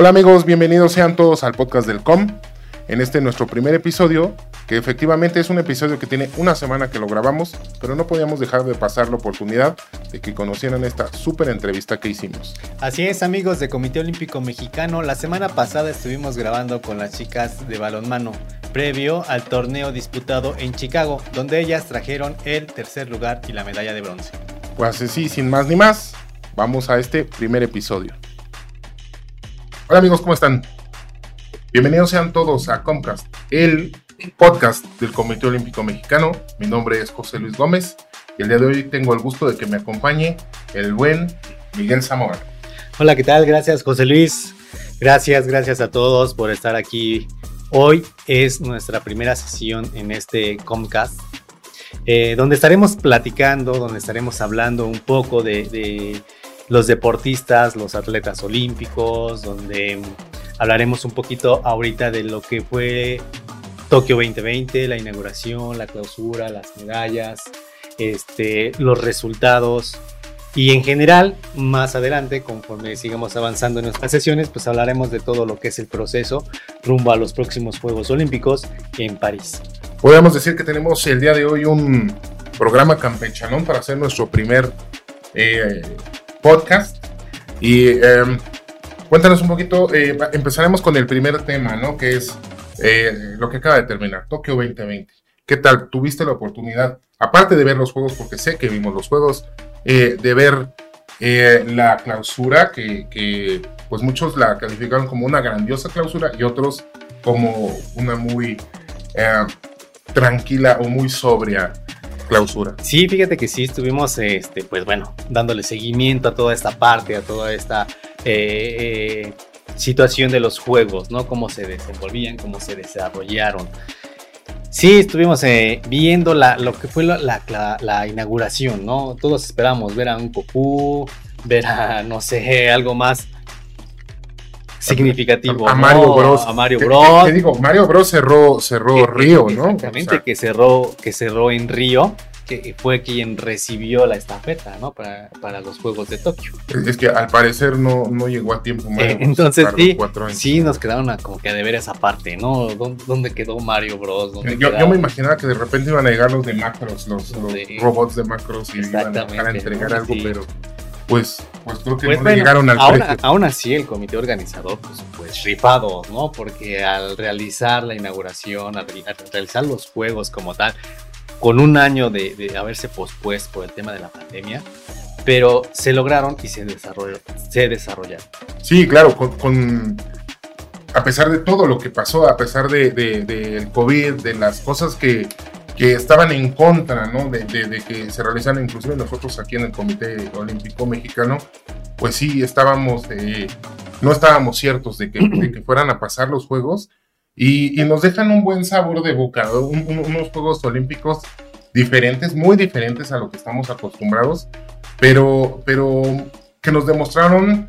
Hola amigos, bienvenidos sean todos al podcast del COM. En este nuestro primer episodio, que efectivamente es un episodio que tiene una semana que lo grabamos, pero no podíamos dejar de pasar la oportunidad de que conocieran esta súper entrevista que hicimos. Así es amigos de Comité Olímpico Mexicano, la semana pasada estuvimos grabando con las chicas de balonmano, previo al torneo disputado en Chicago, donde ellas trajeron el tercer lugar y la medalla de bronce. Pues sí, sin más ni más, vamos a este primer episodio. Hola amigos, ¿cómo están? Bienvenidos sean todos a Comcast, el podcast del Comité Olímpico Mexicano. Mi nombre es José Luis Gómez y el día de hoy tengo el gusto de que me acompañe el buen Miguel Zamora. Hola, ¿qué tal? Gracias José Luis. Gracias, gracias a todos por estar aquí. Hoy es nuestra primera sesión en este Comcast, eh, donde estaremos platicando, donde estaremos hablando un poco de, de los deportistas, los atletas olímpicos, donde Hablaremos un poquito ahorita de lo que fue Tokio 2020, la inauguración, la clausura, las medallas, este, los resultados. Y en general, más adelante, conforme sigamos avanzando en nuestras sesiones, pues hablaremos de todo lo que es el proceso rumbo a los próximos Juegos Olímpicos en París. Podemos decir que tenemos el día de hoy un programa campechanón para hacer nuestro primer eh, podcast. Y em, Cuéntanos un poquito, eh, empezaremos con el primer tema, ¿no? Que es eh, lo que acaba de terminar, Tokio 2020. ¿Qué tal? ¿Tuviste la oportunidad, aparte de ver los juegos, porque sé que vimos los juegos, eh, de ver la clausura, que, pues muchos la calificaron como una grandiosa clausura y otros como una muy tranquila o muy sobria clausura. Sí, fíjate que sí estuvimos, este, pues bueno, dándole seguimiento a toda esta parte, a toda esta eh, situación de los juegos, ¿no? Cómo se desenvolvían, cómo se desarrollaron. Sí, estuvimos eh, viendo la, lo que fue la, inauguración, ¿no? Todos esperamos ver a un Goku, ver a, no sé, algo más significativo. A, Mario Bros. A Mario Bros. ¿Qué, digo? Mario Bros cerró, cerró Río, ¿no? Exactamente, que, cerró, que cerró en Río que fue quien recibió la estafeta, ¿no? Para, los Juegos de Tokio. Es que al parecer no, no llegó a tiempo Mario. Eh, entonces sí, sí nos quedaron como que a deber esa parte, ¿no? ¿Dónde, quedó Mario Bros? Yo, me imaginaba que de repente iban a llegar los de Macros, los, robots de Macros y iban a, entregar algo, pero pues, pues creo que pues no llegaron al aún, Aún así, el comité organizador, pues, pues rifado, ¿no? Porque al realizar la inauguración, al realizar los juegos como tal, con un año de, haberse pospuesto por el tema de la pandemia, pero se lograron y se, desarrolló, se desarrollaron. Sí, claro, con, a pesar de todo lo que pasó, a pesar del de, COVID, de las cosas que, que estaban en contra, ¿no? De, que se realizaran, inclusive nosotros aquí en el Comité Olímpico Mexicano, pues sí, estábamos, eh, no estábamos ciertos de que, de que fueran a pasar los Juegos, y, nos dejan un buen sabor de boca, unos Juegos Olímpicos diferentes, muy diferentes a lo que estamos acostumbrados, pero, pero que nos demostraron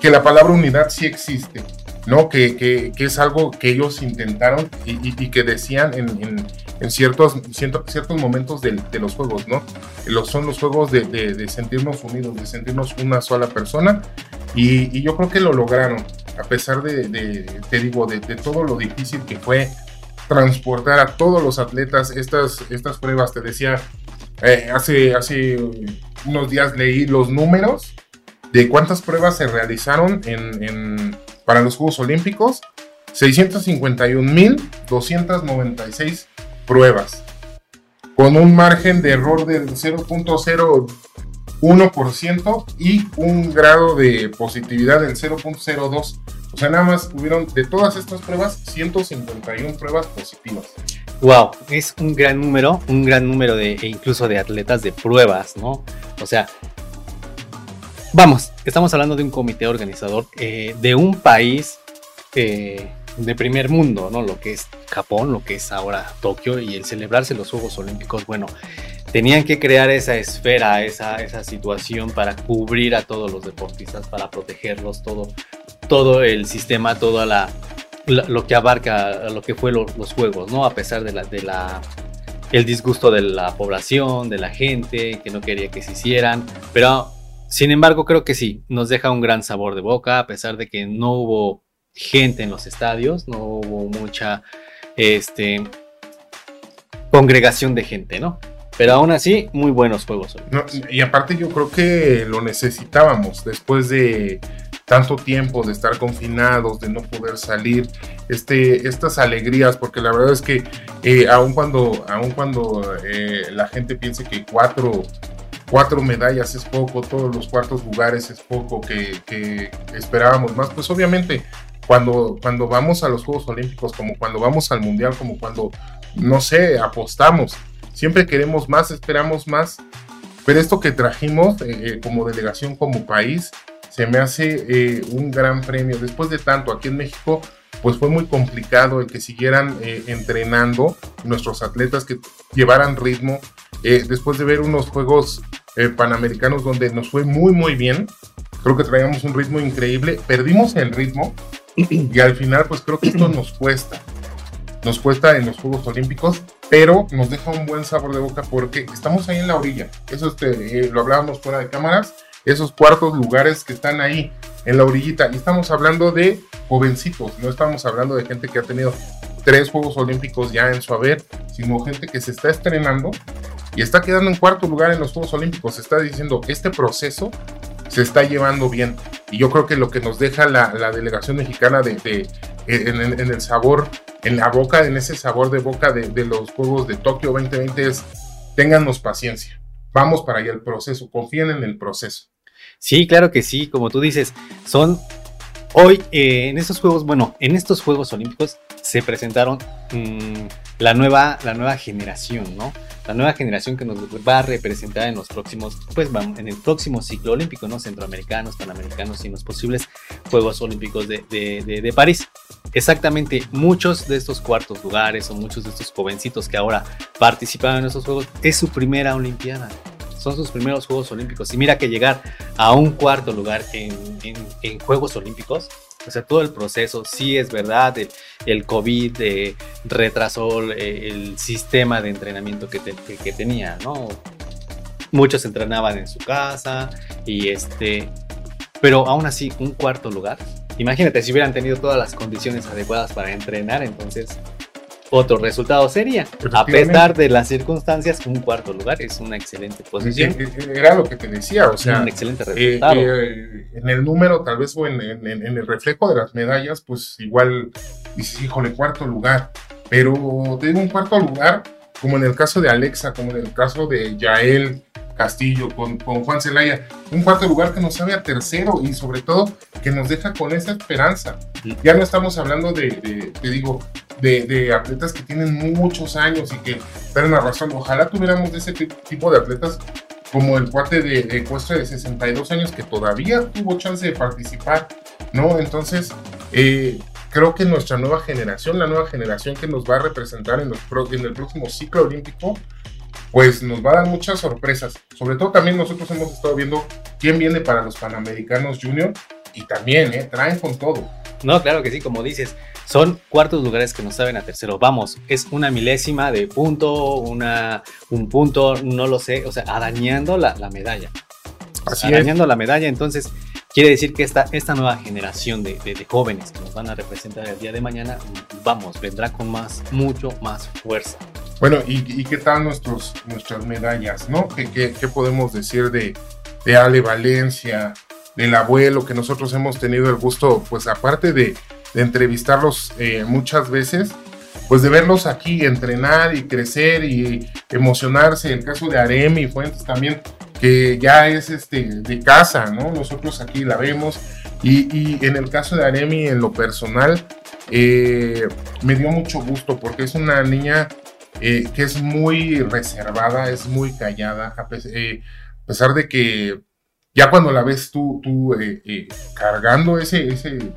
que la palabra unidad sí existe, ¿no? Que, que, que es algo que ellos intentaron y, que decían en, en, ciertos, ciertos momentos de, de, los juegos, ¿no? Los, son los juegos de, de, sentirnos unidos, de sentirnos una sola persona y, yo creo que lo lograron a pesar de, te digo, de, todo lo difícil que fue transportar a todos los atletas estas, estas pruebas. Te decía, eh, hace, hace unos días leí los números de cuántas pruebas se realizaron en, para los Juegos Olímpicos. 651.296 pruebas, con un margen de error del 0.0 1% y un grado de positividad del 0.02. O sea, nada más hubieron de todas estas pruebas 151 pruebas positivas. Wow, es un gran número, un gran número de e incluso de atletas de pruebas, ¿no? O sea, vamos, estamos hablando de un comité organizador eh, de un país eh, de primer mundo, ¿no? Lo que es Japón, lo que es ahora Tokio y el celebrarse los Juegos Olímpicos, bueno, tenían que crear esa esfera, esa, esa situación para cubrir a todos los deportistas, para protegerlos, todo, todo el sistema, toda la, lo que abarca lo que fue los juegos, ¿no? A pesar de la, de la el disgusto de la población, de la gente, que no quería que se hicieran, pero Sin embargo, creo que sí, nos deja un gran sabor de boca, a pesar de que no hubo gente en los estadios, no hubo mucha este, congregación de gente, ¿no? Pero aún así, muy buenos juegos. y aparte yo creo que lo necesitábamos después de tanto tiempo de estar confinados, de no poder salir, este, estas alegrías, porque la verdad es que eh, aun cuando, aun cuando eh, la gente piense que cuatro, cuatro medallas es poco, todos los cuartos lugares es poco, que esperábamos más, pues obviamente cuando, cuando vamos a los Juegos Olímpicos, como cuando vamos al Mundial, como cuando, no sé, apostamos, siempre queremos más, esperamos más, pero esto que trajimos eh, como delegación, como país, se me hace eh, un gran premio. Después de tanto aquí en México, pues fue muy complicado el que siguieran eh, entrenando nuestros atletas, que llevaran ritmo. Eh, después de ver unos Juegos Panamericanos donde nos fue muy, muy bien, creo que traíamos un ritmo increíble, perdimos el ritmo y al final pues creo que esto nos cuesta. Nos cuesta en los Juegos Olímpicos, pero nos deja un buen sabor de boca porque estamos ahí en la orilla. Eso este, lo hablábamos fuera de cámaras esos cuartos lugares que están ahí en la orillita. Y estamos hablando de jovencitos, no estamos hablando de gente que ha tenido tres Juegos Olímpicos ya en su haber, sino gente que se está estrenando y está quedando en cuarto lugar en los Juegos Olímpicos. Se está diciendo, este proceso se está llevando bien. Y yo creo que lo que nos deja la, delegación mexicana de, en, el sabor, en la boca, en ese sabor de boca de, de los Juegos de Tokio 2020 es, téngannos paciencia. Vamos para allá el proceso, confíen en el proceso. Sí, claro que sí, como tú dices, son hoy eh, en estos juegos, bueno, en estos Juegos Olímpicos se presentaron mm, la, nueva, la nueva generación, ¿no? La nueva generación que nos va a representar en los próximos, pues en el próximo ciclo olímpico, ¿no? Centroamericanos, panamericanos y en los posibles Juegos Olímpicos de, de París. Exactamente, muchos de estos cuartos lugares o muchos de estos jovencitos que ahora participan en estos Juegos es su primera Olimpiada son sus primeros Juegos Olímpicos. Y mira que llegar a un cuarto lugar en, Juegos Olímpicos, o sea, todo el proceso, sí es verdad, el, COVID eh, retrasó eh, el, sistema de entrenamiento que, que, tenía, ¿no? Muchos entrenaban en su casa y este, pero aún así, un cuarto lugar. Imagínate si hubieran tenido todas las condiciones adecuadas para entrenar, entonces otro resultado sería, a pesar de las circunstancias, un cuarto lugar es una excelente posición. Era lo que te decía, o sea, un excelente eh, resultado. Eh, en el número, tal vez, o en, el reflejo de las medallas, pues igual dices, híjole, cuarto lugar. Pero tengo un cuarto lugar, como en el caso de Alexa, como en el caso de Yael, Castillo, con, con, Juan Celaya. Un cuarto lugar que nos sabe a tercero y sobre todo que nos deja con esa esperanza. Ya no estamos hablando de, te digo, de, atletas que tienen muchos años y que dan la razón. Ojalá tuviéramos de ese tipo de atletas como el cuate de, de de 62 años que todavía tuvo chance de participar, ¿no? Entonces, eh, creo que nuestra nueva generación, la nueva generación que nos va a representar en, los en el próximo ciclo olímpico, pues nos va a dar muchas sorpresas. Sobre todo también nosotros hemos estado viendo quién viene para los Panamericanos Junior y también, ¿eh? Traen con todo. No, claro que sí, como dices, son cuartos lugares que nos saben a tercero. Vamos, es una milésima de punto, una, un punto, no lo sé, o sea, arañando la, medalla. Así arañando la medalla, entonces quiere decir que esta, esta nueva generación de, de, jóvenes que nos van a representar el día de mañana, vamos, vendrá con más, mucho más fuerza. Bueno, ¿y, qué tal nuestros, nuestras medallas, no? ¿Qué, qué, podemos decir de, de, Ale Valencia, del abuelo, que nosotros hemos tenido el gusto, pues aparte de, de entrevistarlos eh, muchas veces, pues de verlos aquí entrenar y crecer y emocionarse. El caso de Aremi Fuentes también, que ya es este, de casa, ¿no? Nosotros aquí la vemos. Y, y en el caso de Aremi, en lo personal, eh, me dio mucho gusto porque es una niña eh, que es muy reservada, es muy callada, a, eh, pesar de que ya cuando la ves tú, tú cargando ese, ese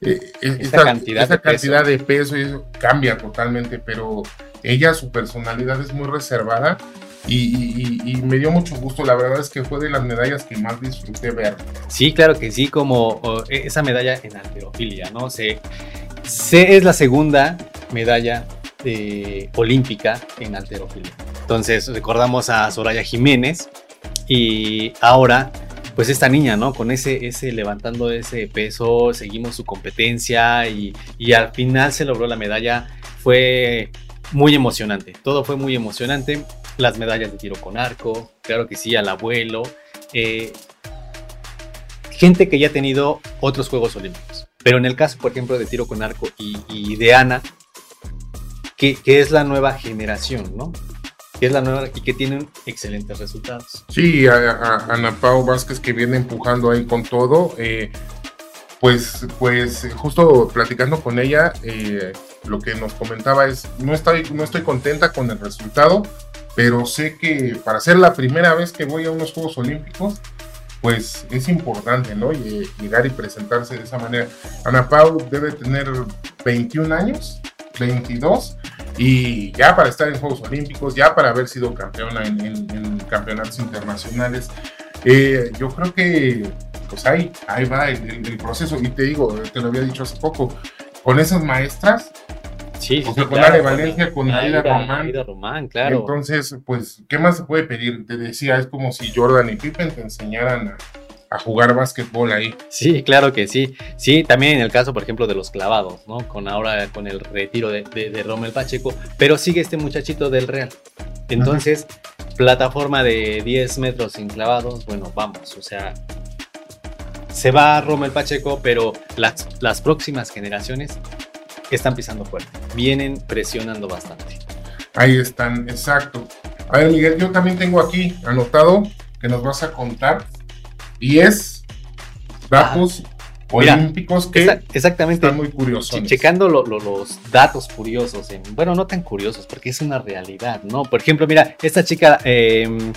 esa cantidad, de, cantidad peso. de peso eso cambia totalmente, pero ella, su personalidad es muy reservada y, me dio mucho gusto. La verdad es que fue de las medallas que más disfruté ver. Sí, claro que sí, como e, esa medalla en alterofilia, ¿no? Se, se, es la segunda medalla olímpica en alterofilia. Entonces recordamos a Soraya Jiménez y ahora pues esta niña, ¿no? Con ese, ese levantando ese peso, seguimos su competencia y, y al final se logró la medalla. Fue muy emocionante, todo fue muy emocionante. Las medallas de tiro con arco, claro que sí, al abuelo. Eh, gente que ya ha tenido otros Juegos Olímpicos. Pero en el caso, por ejemplo, de tiro con arco y, de Ana, que, es la nueva generación, ¿no? que es la nueva y que tienen excelentes resultados. Sí, a, Ana Pau Vázquez que viene empujando ahí con todo. Eh, pues, pues justo platicando con ella, eh, lo que nos comentaba es, no estoy, no estoy contenta con el resultado, pero sé que para ser la primera vez que voy a unos Juegos Olímpicos, pues es importante, ¿no? llegar y presentarse de esa manera. Ana Pau debe tener 21 años, 22, y ya para estar en Juegos Olímpicos, ya para haber sido campeona en, campeonatos internacionales, eh, yo creo que pues ahí, ahí va el, proceso. Y te digo, te lo había dicho hace poco, con esas maestras, Sí, con Ale Valencia, con Aida Román. Román, claro. Entonces, pues, ¿qué más se puede pedir? Te decía, es como si Jordan y Pippen te enseñaran a, a jugar básquetbol ahí. Sí, claro que sí. Sí, también en el caso, por ejemplo, de los clavados, ¿no? Con ahora, con el retiro de, de, Rommel Pacheco, pero sigue este muchachito del Real. Entonces, plataforma de 10 metros sin clavados, bueno, vamos, o sea, se va Rommel Pacheco, pero las, las próximas generaciones están pisando fuerte, vienen presionando bastante. Ahí están, exacto. A ver, Miguel, yo también tengo aquí anotado que nos vas a contar y es datos olímpicos que exactamente, están muy curiosos. Checando los datos curiosos, bueno, no tan curiosos, porque es una realidad, ¿no? Por ejemplo, mira, esta chica, em,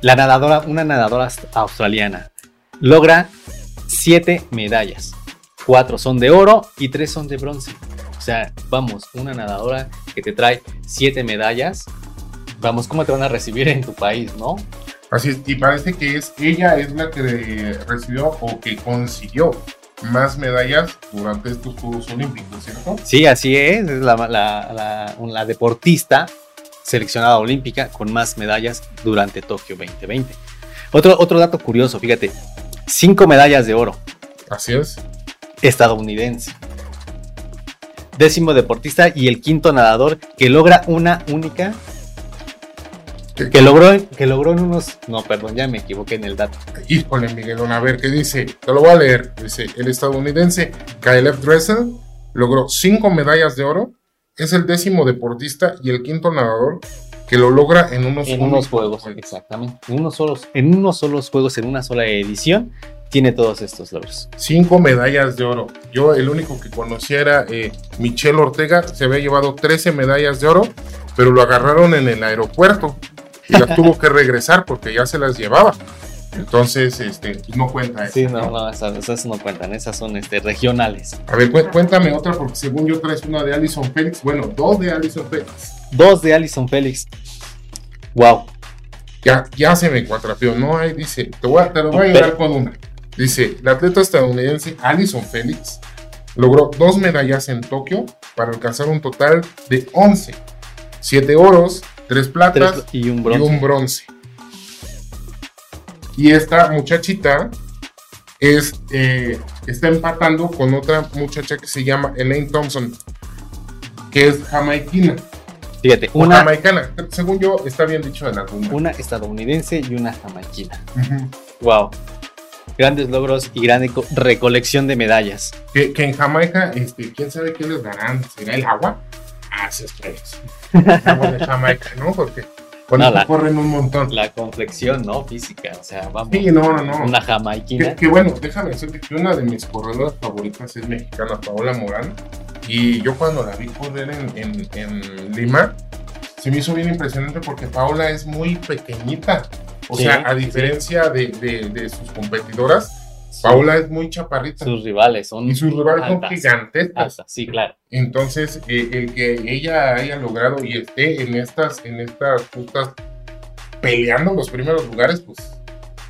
la nadadora, una nadadora australiana, logra siete medallas. Cuatro son de oro y tres son de bronce. O sea, vamos, una nadadora que te trae siete medallas. Vamos, ¿cómo te van a recibir en tu país, no? Así es, y parece que es ella es la que recibió o que consiguió más medallas durante estos Juegos Olímpicos, ¿cierto? Sí, así es, es la, la, deportista seleccionada olímpica con más medallas durante Tokio 2020. Otro, otro dato curioso, fíjate, cinco medallas de oro. Así es. Estadounidense. Décimo deportista y el quinto nadador que logra una única que logró, que logró en unos. No, perdón, ya me equivoqué en el dato. Híjole, Miguelón, a ver qué dice. Te lo voy a leer. Dice: el estadounidense Caleb Dressel logró cinco medallas de oro. Es el décimo deportista y el quinto nadador que lo logra en unos, en unos juegos, exactamente. En unos, solos, en unos solos juegos, en una sola edición, tiene todos estos logros. Cinco medallas de oro. Yo, el único que conocía era eh, Michelle Ortega, se había llevado 13 medallas de oro, pero lo agarraron en el aeropuerto y las tuvo que regresar porque ya se las llevaba. Entonces, este, no cuenta eso. Sí, no, no, esas, no cuentan, esas son este, regionales. A ver, cuéntame otra, porque según yo traes una de Alison Félix, bueno, dos de Alison Félix. Dos de Alison Félix. Wow. Ya, ya se me cuatrapeó, ¿no? Ahí dice, te, voy a, te lo voy a ayudar con una. Dice, la atleta estadounidense Alison Félix logró dos medallas en Tokio para alcanzar un total de 11. Siete oros, tres platas y, un bronce. y esta muchachita es, eh, está empatando con otra muchacha que se llama Elaine Thompson, que es jamaiquina. Fíjate, una jamaicana, según yo está bien dicho en alguna. Una estadounidense y una jamaiquina. Wow. Grandes logros y gran recolección de medallas. Que, en Jamaica, este, quién sabe qué les darán, ¿será el agua? Ah, sí, es Agua de Jamaica, ¿no? Porque con no, corren un montón. La complexión, ¿no? Física, o sea, vamos. Sí, no, no, no. Una jamaiquina. Que, bueno, déjame decirte que una de mis corredoras favoritas es mexicana, Paola Morán. Y yo cuando la vi correr en, en, Lima, se me hizo bien impresionante porque Paola es muy pequeñita. O sea, a diferencia de, de, de sus competidoras, Paula es muy chaparrita. Sus rivales son. Y sus rivales son gigantes. sí, claro. Entonces, eh, el que ella haya logrado y esté en estas, en estas justas peleando los primeros lugares, pues.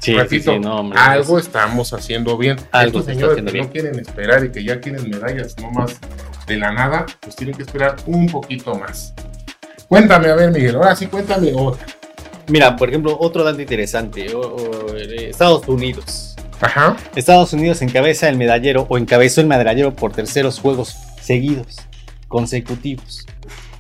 Sí, repito, no, algo estamos haciendo bien. Algo Estos señores que no quieren esperar y que ya quieren medallas nomás de la nada, pues tienen que esperar un poquito más. Cuéntame, a ver, Miguel, ahora sí, cuéntame otra. Mira, por ejemplo, otro dato interesante, o- o, eh, Estados Unidos. Ajá. Estados Unidos encabeza el medallero o encabezó el medallero por terceros juegos seguidos, consecutivos.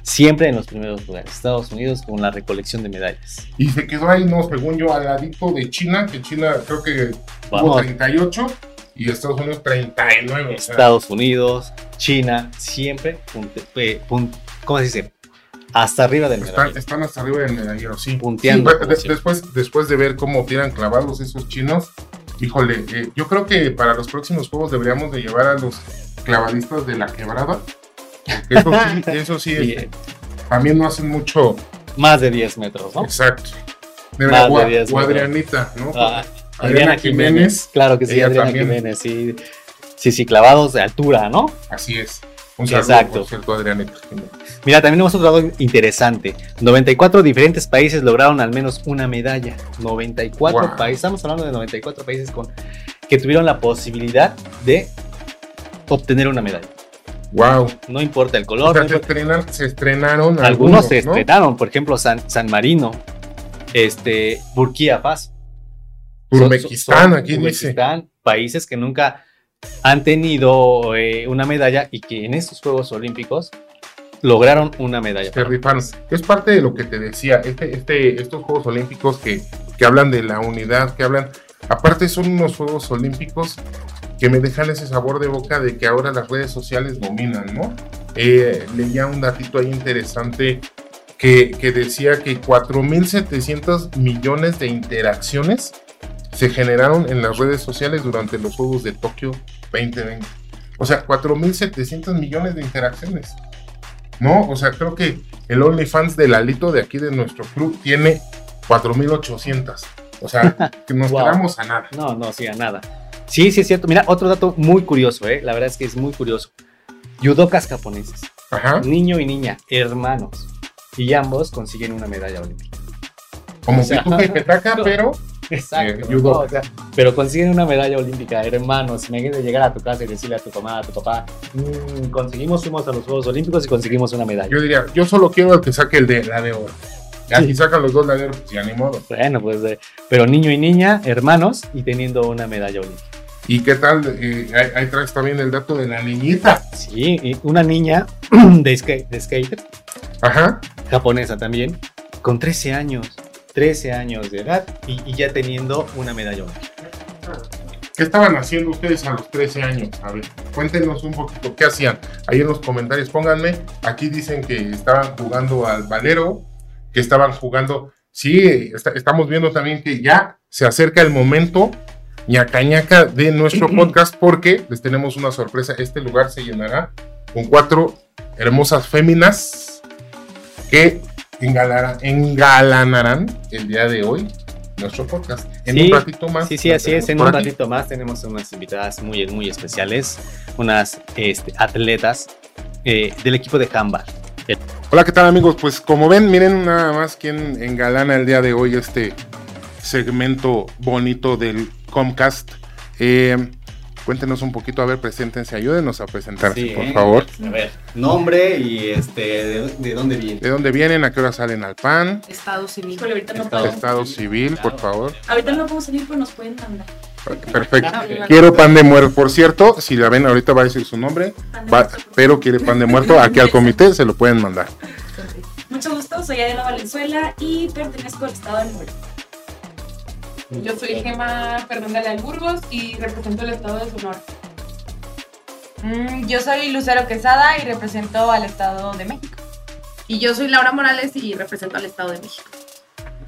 Siempre en los primeros lugares. Estados Unidos con la recolección de medallas. Y se quedó ahí, no, según yo, al ladito de China, que China creo que tuvo Vamos, 38 y Estados Unidos 39. o sea, Estados Unidos, China, siempre, punte- eh, ¿cómo se dice? Hasta arriba del están, medallero. están hasta arriba del medallero, sí. Punteando, Sí, de- después, después de ver cómo tiran clavados esos chinos, híjole, eh, yo creo que para los próximos juegos deberíamos de llevar a los clavadistas de la quebrada. Eso sí, eso sí, este, también no hacen mucho. más de 10 metros, ¿no? Exacto. Más de o, a- 10 o metros. Adrianita, ¿no? Ah, Adriana Adriana Jiménez. Jiménez, Claro que sí, Adriana también. Jiménez, sí. Sí, sí, clavados de altura, ¿no? Así es. Un saludo, Exacto. por cierto. Mira, también tenemos otro dato interesante. 94 diferentes países lograron al menos una medalla. 94 Wow. países, estamos hablando de 94 países con, que tuvieron la posibilidad de obtener una medalla. Wow. No importa el O color, sea, no se, importa- estrenan- se estrenaron algunos se ¿no? estrenaron, por ejemplo, San, San Marino, este, Burkina Faso. Son aquí dice. Turmequistán, países que nunca han tenido eh, una medalla y que en estos Juegos Olímpicos lograron una medalla. Se rifaron. Es parte de lo que te decía, este, este, estos Juegos Olímpicos que, que hablan de la unidad, que hablan, aparte son unos Juegos Olímpicos que me dejan ese sabor de boca de que ahora las redes sociales dominan, ¿no? Eh, leía un datito ahí interesante que, que decía que 4.700 millones de interacciones se generaron en las redes sociales durante los Juegos de Tokio 2020. O sea, 4.700 millones de interacciones. ¿no? O sea, creo que el OnlyFans de Lalito de aquí de nuestro club tiene 4800. O sea, que nos Wow. quedamos a nada. No, no, sí, a nada. Sí, sí, es cierto. Mira, otro dato muy curioso, ¿eh? La verdad es que es muy curioso. Yudokas japoneses, Ajá. niño y niña, hermanos, y ambos consiguen una medalla olímpica. Como O sea, Pituca y Petaca, pero Exacto. O sea, pero consiguen una medalla olímpica, hermanos. Imagínate llegar a tu casa y decirle a tu mamá, a tu papá, "Mm, conseguimos, fuimos a los Juegos Olímpicos y conseguimos una medalla. yo diría, yo solo quiero el que saque el de la de oro. Ya si sacan los dos la de oro, pues ya ni modo. Bueno, pues, eh, pero niño y niña, hermanos, y teniendo una medalla olímpica. ¿Y qué tal? Eh, ahí, ahí traes también el dato de la niñita. Sí, una niña de, skate, de skater, Ajá. japonesa también, con 13 años, 13 años de edad y, y ya teniendo una medalla olímpica. ¿Qué estaban haciendo ustedes a los 13 años? A ver, cuéntenos un poquito, ¿qué hacían? Ahí en los comentarios, pónganme. Aquí dicen que estaban jugando al valero, que estaban jugando. Sí, está- estamos viendo también que ya se acerca el momento ñaca ñaca de nuestro podcast porque les tenemos una sorpresa. Este lugar se llenará con cuatro hermosas féminas que engalara- engalanarán el día de hoy nuestro podcast. En Sí, un ratito más. Sí, sí, así es. En un aquí. ratito más tenemos unas invitadas muy, muy especiales, unas este, atletas eh, del equipo de handball. Hola, ¿qué tal amigos? Pues como ven, miren nada más quién engalana el día de hoy este segmento bonito del Comcast. Eh, cuéntenos un poquito, a ver, preséntense, ayúdenos a presentarse, Sí, por ¿eh? favor. A ver, nombre y este, de, de dónde viene. ¿De dónde vienen? ¿A qué hora salen al PAN? Estado civil. Híjole, ahorita no Estado- puedo. Estado civil, por favor. Ahorita no podemos salir, pero nos pueden mandar. Perfecto. Quiero pan de muerto. Por cierto, si la ven, ahorita va a decir su nombre, va- pero quiere pan de muerto. Aquí al comité se lo pueden mandar. Mucho gusto, soy Adela Valenzuela y pertenezco al estado de Nuevo. Yo soy Gema Fernanda Leal Burgos y represento el estado de Sonora. Mm, yo soy Lucero Quesada y represento al Estado de México. Y yo soy Laura Morales y represento al Estado de México.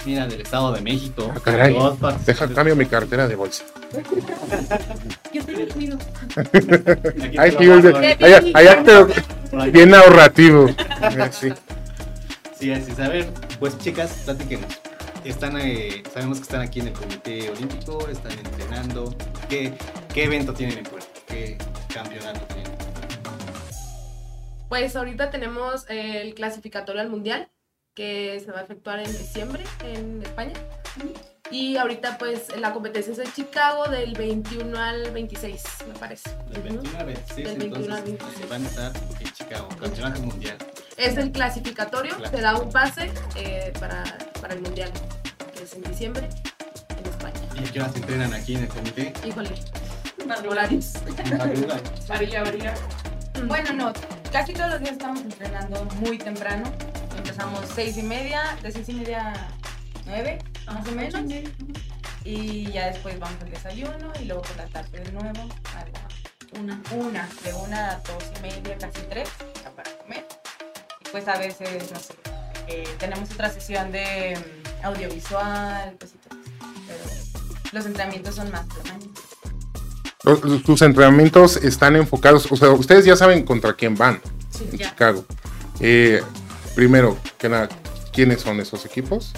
Mira, del Estado de México. Ah, caray. Deja cambio mi cartera de bolsa. Yo ruido. Aquí Ay, allá, te por aquí. bien ahorrativo. Sí. Sí, así es. A ver, pues chicas, platíquenos. Están, eh, sabemos que están aquí en el Comité Olímpico, están entrenando. ¿Qué, qué evento tienen en puerta? ¿Qué campeonato tienen? Pues ahorita tenemos eh, el clasificatorio al Mundial, que se va a efectuar en diciembre en España. Y ahorita pues la competencia es en Chicago del 21 al 26, me parece. Del 21 al 26, Del 21 al entonces 26. van a estar en Chicago, campeonato mundial. Es el clasificatorio, te da un pase eh, para, para el Mundial. pues en diciembre en España. ¿Y qué horas entrenan aquí en el comité? Híjole, horarios. Varía, varía. Bueno, no, casi todos los días estamos entrenando muy temprano. Empezamos seis y media, de seis y media a nueve, más o menos. Y ya después vamos al desayuno y luego por la tarde de nuevo a la una, una, de una a dos y media, casi tres, ya para comer. Pues a veces, no sé, eh, tenemos otra sesión de mm, audiovisual, cositas. Pero los entrenamientos son más. Los- Sus entrenamientos están enfocados, o sea, ustedes ya saben contra quién van en ya. Chicago. Eh, primero, que nada, ¿quiénes son esos equipos?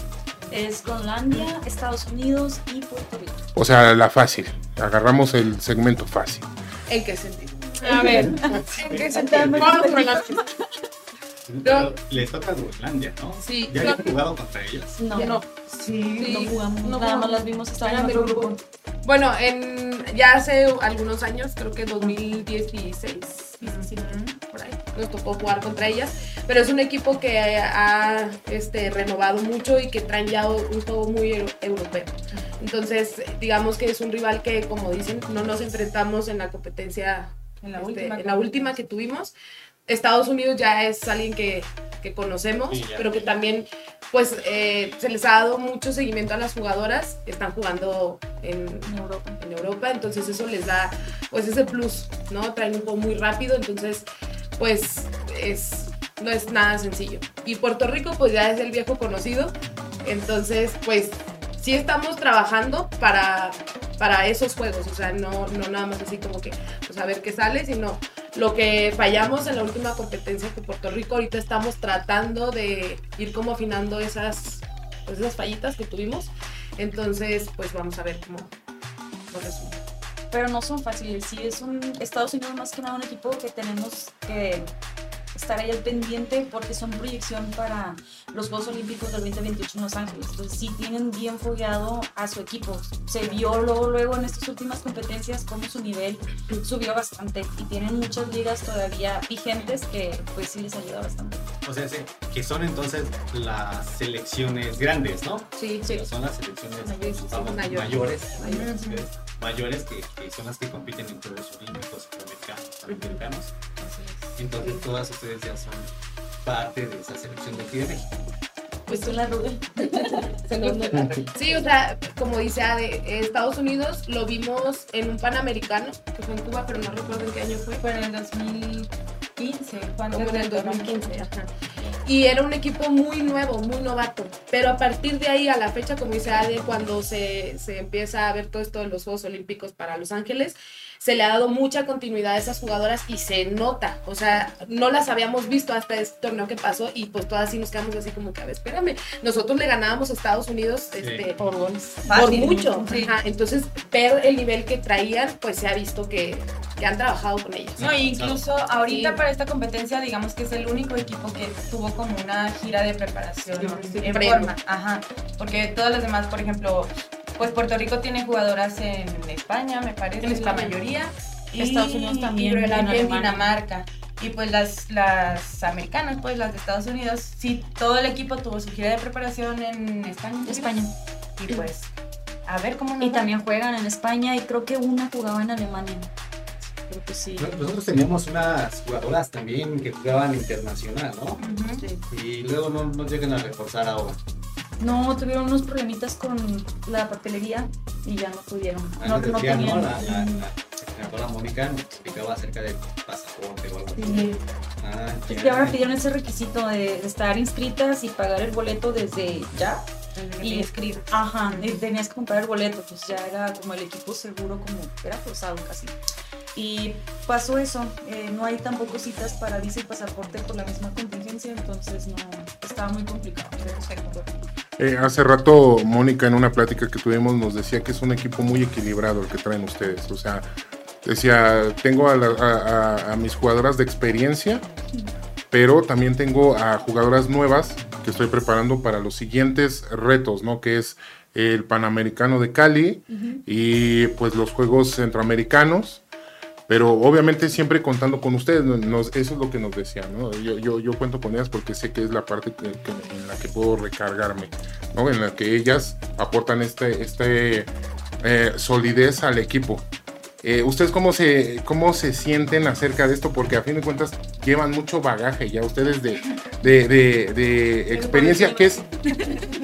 Es Groenlandia, Estados Unidos y Puerto Rico. O sea, la fácil. Agarramos el segmento fácil. ¿En qué sentido? A ver, ¿En qué sentido? Pero les toca Groenlandia, ¿no? Sí, ¿Ya no, habían jugado contra ellos? No, Ya. no, sí, no jugamos, no nada más las vimos, estaban Eran en grupo. grupo. Bueno, en, ya hace algunos años, creo que 2016, 17, por ahí, nos tocó jugar contra ellas. Pero es un equipo que ha este, renovado mucho y que traen ya un juego muy eu- europeo. Entonces, digamos que es un rival que, como dicen, no nos enfrentamos en la competencia, En la este, última. en la última que tuvimos. Estados Unidos ya es alguien que, que conocemos, Sí, pero que también pues eh, se les ha dado mucho seguimiento a las jugadoras que están jugando en, En Europa. en Europa, entonces eso les da pues ese plus, ¿no? Traen un juego muy rápido, entonces pues es, no es nada sencillo. Y Puerto Rico pues ya es el viejo conocido, entonces pues sí estamos trabajando para, para esos juegos, o sea, no, no nada más así como que pues a ver qué sale, sino lo que fallamos en la última competencia que Puerto Rico ahorita estamos tratando de ir como afinando esas, pues, esas fallitas que tuvimos. Entonces, pues vamos a ver cómo, cómo resulta. Pero no son fáciles, sí, es un Estados Unidos más que nada un equipo que tenemos que estar ahí al pendiente porque son proyección para los Juegos Olímpicos del 2028 en Los Ángeles. Entonces sí tienen bien fogueado a su equipo. Se vio luego, luego en estas últimas competencias cómo su nivel subió bastante y tienen muchas ligas todavía vigentes que pues sí les ayuda bastante. O sea, sí, que son entonces las selecciones grandes, ¿no? Sí, Sí. Pero son las selecciones Mayores, sí, vamos, mayores. mayores, Mayores. mayores, mayores que, que son las que compiten en Juegos Olímpicos Centroamericanos, Panamericanos. Entonces todas ustedes ya son parte de esa selección de aquí de México. Pues tú la Rubén. Se nos nota. Sí, o sea, como dice Ade, Estados Unidos lo vimos en un Panamericano, que fue en Cuba, pero no recuerdo en qué año fue. Fue en el 2015, cuando Como en el 2015, ajá. Y era un equipo muy nuevo, muy novato. Pero a partir de ahí, a la fecha, como dice Ade, cuando se, se empieza a ver todo esto de los Juegos Olímpicos para Los Ángeles, se le ha dado mucha continuidad a esas jugadoras y se nota. O sea, no las habíamos visto hasta este torneo que pasó y pues todas sí nos quedamos así como que, a ver, espérame, nosotros le ganábamos a Estados Unidos este, Por mucho. Sí. Ajá, Entonces, ver el nivel que traían, pues se ha visto que, que han trabajado con ellas. No, incluso ahorita Sí. para esta competencia, digamos que es el único equipo que tuvo como una gira de preparación Sí, en forma. Ajá. Porque todas las demás, por ejemplo, pues Puerto Rico tiene jugadoras en España, me parece, En es la mayoría. Y Estados Unidos también, y Groenlandia en. Dinamarca. Y pues las, las americanas, pues las de Estados Unidos, sí, todo el equipo tuvo su gira de preparación en España. España. Y pues, a ver cómo nos Y va. también juegan en España y creo que una jugaba en Alemania. Creo que sí. Nosotros teníamos unas jugadoras también que jugaban internacional, ¿no? Ujú. Y luego no nos llegan a reforzar ahora. No, tuvieron unos problemitas con la papelería y ya no pudieron. No, Antes no decía, ¿no? tenían. La, la, la entrenadora Mónica nos explicaba acerca del pasaporte o algo así. Sí. Ah, ya. que ahora pidieron ese requisito de estar inscritas y pagar el boleto desde ya. Y escribir. Ajá, y tenías que comprar el boleto, pues ya era como el equipo seguro, como era forzado casi. Y pasó eso, eh, no hay tampoco citas para visa y pasaporte por la misma contingencia, entonces no, estaba muy complicado. Eh, hace rato Mónica en una plática que tuvimos nos decía que es un equipo muy equilibrado el que traen ustedes. O sea, decía, tengo a, la- a- a- a mis jugadoras de experiencia, pero también tengo a jugadoras nuevas que estoy preparando para los siguientes retos, ¿no? Que es el Panamericano de Cali y pues los Juegos Centroamericanos. Pero obviamente siempre contando con ustedes, eso es lo que nos decía, ¿no? Yo, yo, cuento con ellas porque sé que es la parte que- que- en la que puedo recargarme ¿no? En la que ellas aportan este, este eh, solidez al equipo. Eh, ¿Ustedes cómo se, cómo se sienten acerca de esto? Porque a fin de cuentas llevan mucho bagaje ya ustedes de, de, de, experiencia que es...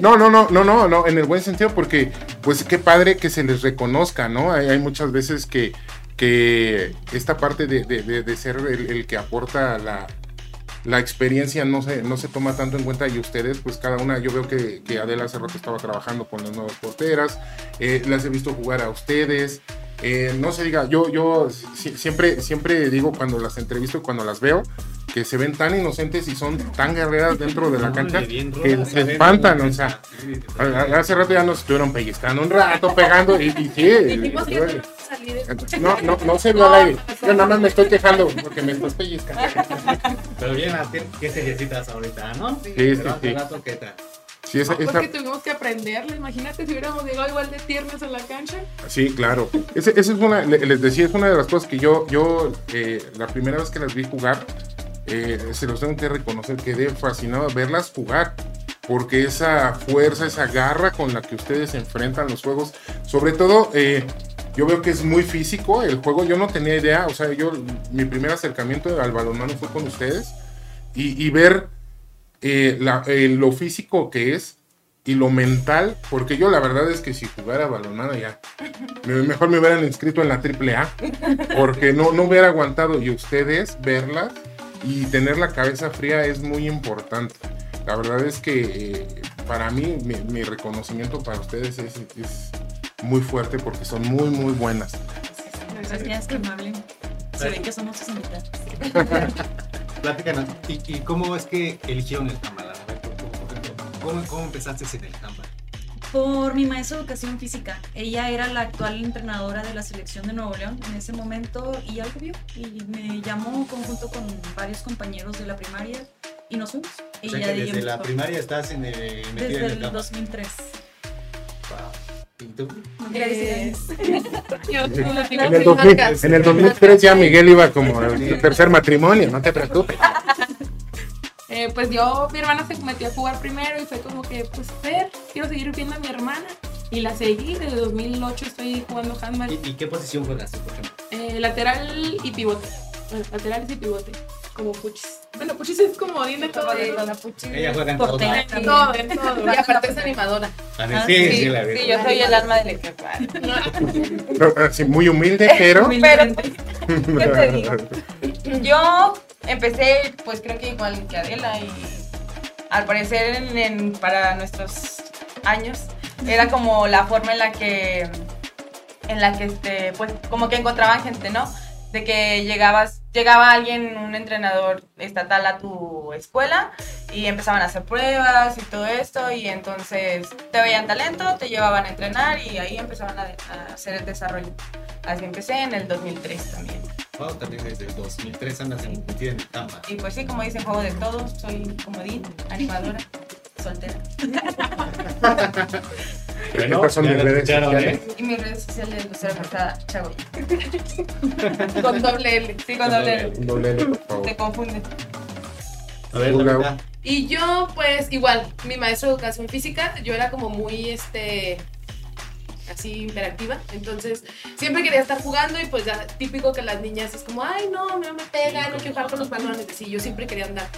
No, no, no, no, no, no, en el buen sentido porque pues qué padre que se les reconozca, ¿no? Hay muchas veces que, que esta parte de, de- de- ser el, el que aporta la, la experiencia no se, no se toma tanto en cuenta y ustedes, pues cada una, yo veo que, que Adela hace rato estaba trabajando con las nuevas porteras, eh, las he visto jugar a ustedes, eh, no se diga, yo, yo si- siempre, siempre digo cuando las entrevisto y cuando las veo, que se ven tan inocentes y son tan guerreras dentro de la cancha, que se espantan, o sea, hace rato ya nos estuvieron pellizcando un rato, pegando, y, y sí, no no, no, se vio al aire. Yo nada más me estoy quejando porque me estás pellizcando. Pero bien, ¿qué, necesitas ahorita, no? Sí, sí, sí. Rato, ¿qué tal? Sí, esa, esa- Porque tuvimos que aprenderle, imagínate si hubiéramos llegado igual de tiernos a la cancha. sí, claro. Ese- Esa es una, le- les decía, es una de las cosas que yo, yo eh, la primera vez que las vi jugar, eh, se los tengo que reconocer, quedé fascinado verlas jugar. Porque esa fuerza, esa garra con la que ustedes enfrentan los juegos, sobre todo, eh, yo veo que es muy físico el juego. Yo no tenía idea, o sea, yo, mi primer acercamiento al balonmano fue con ustedes. Y, y ver eh, la- eh, lo físico que es y lo mental, porque yo la verdad es que si jugara balonmano ya, me- mejor me hubieran inscrito en la AAA, porque no, no hubiera aguantado. Y ustedes verlas y tener la cabeza fría es muy importante. La verdad es que eh, para mí mi, mi reconocimiento para ustedes es, es muy fuerte porque son muy, muy buenas. Gracias, qué amable. Se ve que somos sus invitados. Platícanos, ¿y, y cómo es que eligieron el handball? ¿Cómo, cómo empezaste en el handball? Por mi maestra de educación física. Ella era la actual entrenadora de la selección de Nuevo León en ese momento y algo vio y me llamó conjunto con varios compañeros de la primaria y nos fuimos. O sea desde la primaria estás en el, metida Desde en el el handball. 2003. Wow. ¿Y tú? Gracias. Yo tú la En el, 2000 en el 2003 ya Miguel iba como su tercer matrimonio, no te preocupes. Eh, pues yo, mi hermana se metió a jugar primero y fue como que, pues, ver, quiero seguir viendo a mi hermana. Y la seguí, desde 2008 estoy jugando handball. ¿Y, y qué posición juegaste, por ejemplo? Eh, lateral y pivote. Bueno, laterales y pivote. Como puchis. Bueno, puchis es como de todo. De ¿no? la puchi- Ella juega en todo. portera En todo, en todo. Y aparte es animadora. Ah, Ah, sí, sí, sí, la vi. Sí, yo soy el alma del equipo. No, así, muy humilde, pero. Humildemente. ¿Qué te digo? Yo empecé, pues creo que igual que Adela y al parecer en- en- para nuestros años era como la forma en la que, en la que este, pues como que encontraban gente, ¿no? De que llegabas, llegaba alguien, un entrenador estatal a tu escuela y empezaban a hacer pruebas y todo esto y entonces te veían talento, te llevaban a entrenar y ahí empezaban a, a hacer el desarrollo. Así empecé en el 2003 también. Wow, también desde el 2003 andas en- metida en handball. Y pues sí, como dicen, juego de todo, soy comodín, animadora, soltera. Estas son mis redes sociales. ¿eh? Y mis redes sociales, Lucero Mercada Chagoy. Con doble L. Sí, con doble L. Doble L, por favor. Te confunde. A ver. Lupita. Y yo, pues, igual, mi maestro de educación física, yo era como muy, este, así interactiva. Entonces, siempre quería estar jugando y pues ya típico que las niñas es como, ay, no, no me pega, no quiero jugar con los balones. Sí, yo siempre quería andar.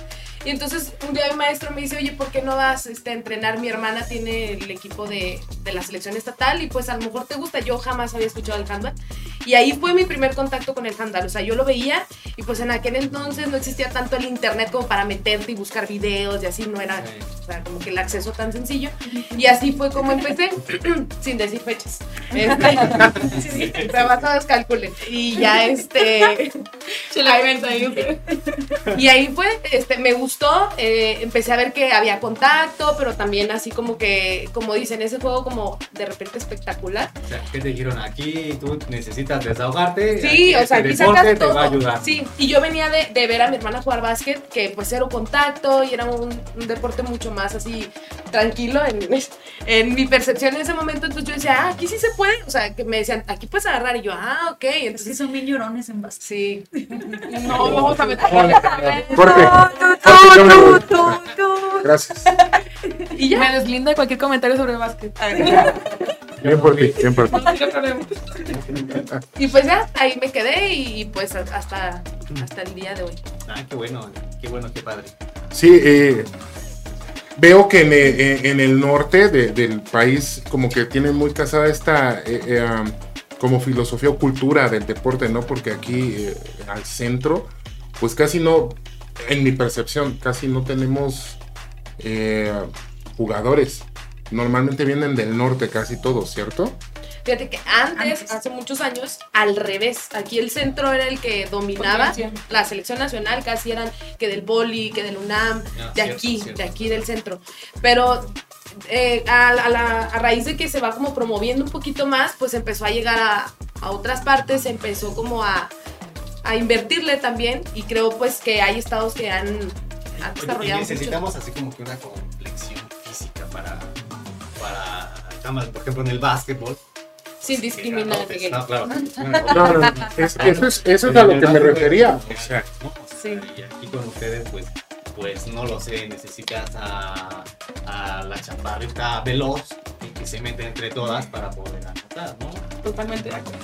Y entonces un día mi maestro me dice, oye, ¿por qué no vas este, a entrenar? Mi hermana tiene el equipo de, de la selección estatal y pues a lo mejor te gusta. Yo jamás había escuchado el handball. Y ahí fue mi primer contacto con el handball. O sea, yo lo veía y pues en aquel entonces no existía tanto el internet como para meterte y buscar videos y así no era, Sí. o sea, como que el acceso tan sencillo. Y así fue como empecé, sin decir fechas. Este, trabajados calculen. Y ya este... Se la cuenta ahí. Y ahí fue, este, me gustó, eh, empecé a ver que había contacto, pero también así como que, como dicen, ese juego como de repente espectacular. O sea, ¿qué te dijeron? Aquí tú necesitas desahogarte. Sí, aquí o sea, este aquí deporte sacas te todo. va a ayudar. Sí, y yo venía de, de ver a mi hermana jugar básquet, que pues cero contacto y era un, un deporte mucho más así tranquilo en, en mi percepción en ese momento. Entonces yo decía, ah, aquí sí se puede. O sea, que me decían, aquí puedes agarrar. Y yo, ah, ok. Sí, Entonces, son bien llorones en base. sí. No, vamos a meter. Corte. Gracias. Y ya. Me deslindo de cualquier comentario sobre básquet. Bien por ti, bien por ti. Y pues ya, ahí me quedé y pues hasta, hasta el día de hoy. Ah, qué bueno, qué bueno, qué padre. Sí, eh, veo que en, eh, en el norte de- del país como que tienen muy casada esta eh, eh, como filosofía o cultura del deporte, ¿no? Porque aquí eh, al centro, pues casi no, en mi percepción, casi no tenemos eh, jugadores. Normalmente vienen del norte casi todos, ¿cierto? Fíjate que antes, Antes. hace muchos años, al revés. Aquí el centro era el que dominaba. La selección nacional casi eran que del boli, que del UNAM, Ah, de cierto, aquí, cierto. de aquí del centro. Pero eh, a, a la- a raíz de que se va como promoviendo un poquito más, pues empezó a llegar a, a otras partes, empezó como a, a invertirle también y creo pues que hay estados que han, han Oye, y desarrollado mucho. necesitamos así como que una complexión física para, para por ejemplo, en el básquetbol. Sin discriminar, grandotes, Miguel. No, claro. No, no. Es- eso, es, eso es a lo que me refería. O sea, ¿no? O sea, Sí. Y aquí con ustedes, pues, pues no lo sé, necesitas a, a la chaparrita veloz y que se mete entre todas para poder anotar, ¿no? Totalmente de acuerdo.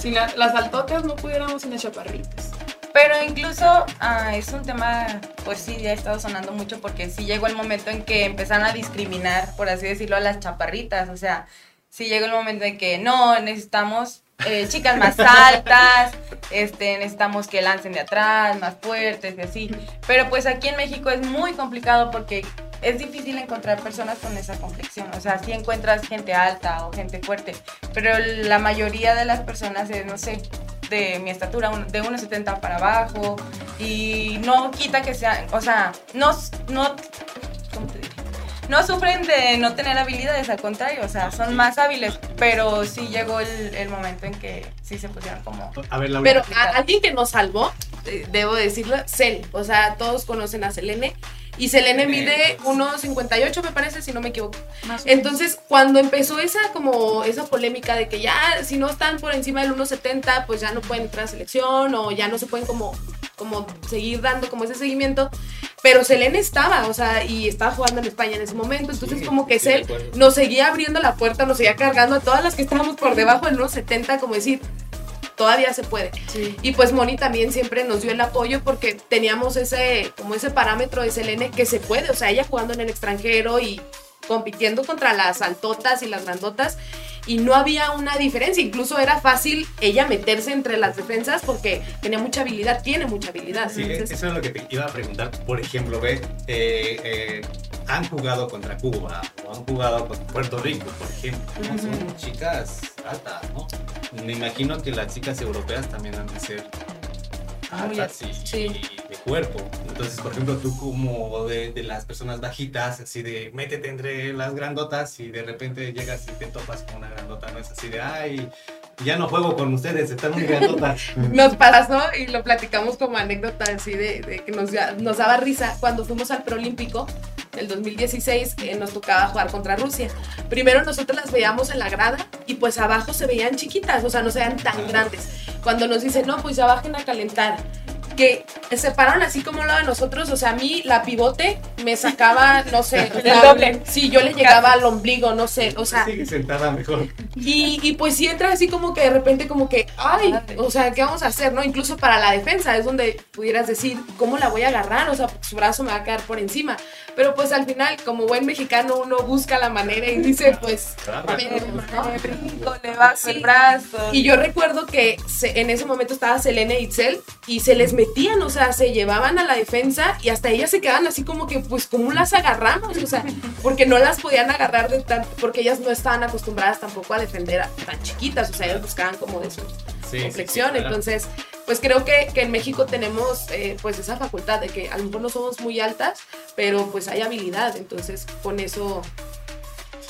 Sin la- las altotas no pudiéramos sin las chaparritas. Pero incluso ah, es un tema, pues sí, ya ha estado sonando mucho porque sí llegó el momento en que empezaron a discriminar, por así decirlo, a las chaparritas. O sea, sí llegó el momento en que no, necesitamos eh, chicas más altas, este, necesitamos que lancen de atrás, más fuertes y así. Pero pues aquí en México es muy complicado porque es difícil encontrar personas con esa complexión. O sea, sí encuentras gente alta o gente fuerte, pero la mayoría de las personas es, no sé, de mi estatura, de 1,70 para abajo, y no quita que sea, o sea, no, no, ¿cómo te diré? No sufren de no tener habilidades, al contrario, o sea, son más hábiles, pero sí llegó el, el momento en que sí se pusieron como... A ver, Laura. Pero a- alguien que nos salvó, eh, debo decirlo, Cel. O sea, todos conocen a Selene. Y Selene mide 1.58, me parece, si no me equivoco. Más o menos. Entonces, cuando empezó esa como esa polémica de que ya si no están por encima del 1.70, pues ya no pueden entrar a selección o ya no se pueden como, como seguir dando como ese seguimiento. Pero Selene estaba, o sea, y estaba jugando en España en ese momento. Entonces, Sí, como que sí, Cel acuerdo. nos seguía abriendo la puerta, nos seguía cargando a todas las que estábamos por debajo del 1.70, como decir, todavía se puede. Sí. Y pues Moni también siempre nos dio el apoyo porque teníamos ese, como ese parámetro de Selene que se puede, o sea, ella jugando en el extranjero y compitiendo contra las altotas y las grandotas y no había una diferencia, incluso era fácil ella meterse entre las defensas porque tenía mucha habilidad, tiene mucha habilidad. Sí, entonces- eso es lo que te iba a preguntar. Por ejemplo, ve, eh, eh, han jugado contra Cuba o han jugado con Puerto Rico, por ejemplo. ¿no? Son chicas altas, ¿no? Me imagino que las chicas europeas también han de ser Muy altas y, sí. de cuerpo. Entonces, por ejemplo, tú como de, de las personas bajitas, así de métete entre las grandotas y de repente llegas y te topas con una grandota, no es así de, ay, ya no juego con ustedes, están muy grandotas. nos pasó y lo platicamos como anécdota así de, de que nos, nos daba risa cuando fuimos al preolímpico del 2016 eh, nos tocaba jugar contra Rusia. Primero nosotros las veíamos en la grada y pues abajo se veían chiquitas, o sea, no se veían tan grandes. Cuando nos dicen, no, pues ya bajen a calentar. Que se pararon así como lo de nosotros, o sea, a mí la pivote me sacaba, no sé, sea, doble. Sí, yo le llegaba al ombligo, no sé, o sea, Sigue sentada mejor. y, y pues sí entra así como que de repente como que, ay, o sea, ¿qué vamos a hacer? no Incluso para la defensa es donde pudieras decir, ¿cómo la voy a agarrar? O sea, su brazo me va a quedar por encima. Pero pues al final, como buen mexicano, uno busca la manera y dice, pues, le bajo el brazo. Y yo recuerdo que se- en ese momento estaba Selene y Itzel y se les metían, o sea, se llevaban a la defensa y hasta ellas se quedaban así como que, pues, ¿cómo las agarramos? O sea, porque no las podían agarrar de tan, porque ellas no estaban acostumbradas tampoco a defender a tan chiquitas, o sea, ellas buscaban como de su Sí, complexión. sí, sí, claro. Entonces, pues creo que, que en México tenemos eh, pues esa facultad de que a lo mejor no somos muy altas, pero pues hay habilidad, entonces con eso,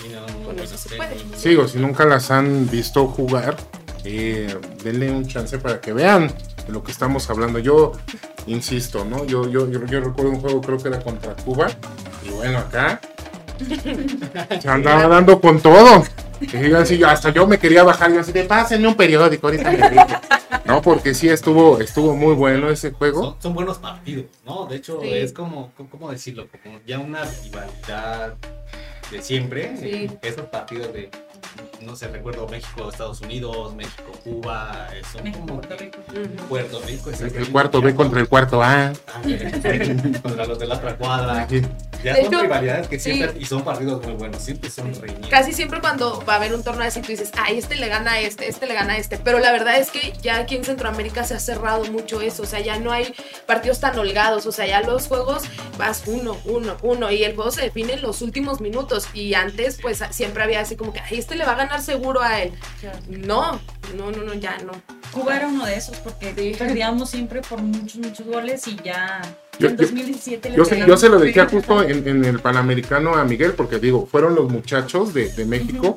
Sí, no, con bueno, eso se sí. puede. Sigo, si nunca las han visto jugar, eh, denle un chance para que vean de lo que estamos hablando. Yo insisto, ¿no? Yo, yo, yo, yo recuerdo un juego, creo que era contra Cuba, y bueno, acá se andaba dando con todo. Y así, hasta yo me quería bajar, yo así de pásenme un periódico ahorita. No, porque sí estuvo, estuvo muy bueno ese juego. Son, son buenos partidos, ¿no? De hecho, Sí. es como, ¿cómo decirlo? Como ya una rivalidad de siempre. Sí. eh, esos partidos de, no sé, recuerdo México, Estados Unidos, México, Cuba, son México, como Puerto Rico. Puerto Rico. El, cuarto B contra el cuarto A. Ah, eh, contra los de la otra cuadra. Ya De son hecho, rivalidades que sí. siempre, y son partidos muy buenos, siempre son reñidos. Casi siempre cuando va a haber un torneo así, tú dices, ay, este le gana a este, este le gana a este. Pero la verdad es que ya aquí en Centroamérica se ha cerrado mucho eso. O sea, ya no hay partidos tan holgados. O sea, ya los juegos vas uno, uno, uno. Y el juego se define en los últimos minutos. Y antes, pues siempre había así como que, ay, este le va a ganar seguro a él. No, no, no, no, ya no. Cuba era uno de esos porque Sí. perdíamos siempre por muchos, muchos goles y ya Yo- en yo- 2017 le Yo, se- yo se lo decía justo en, en el Panamericano a Miguel, porque digo, fueron los muchachos de, de México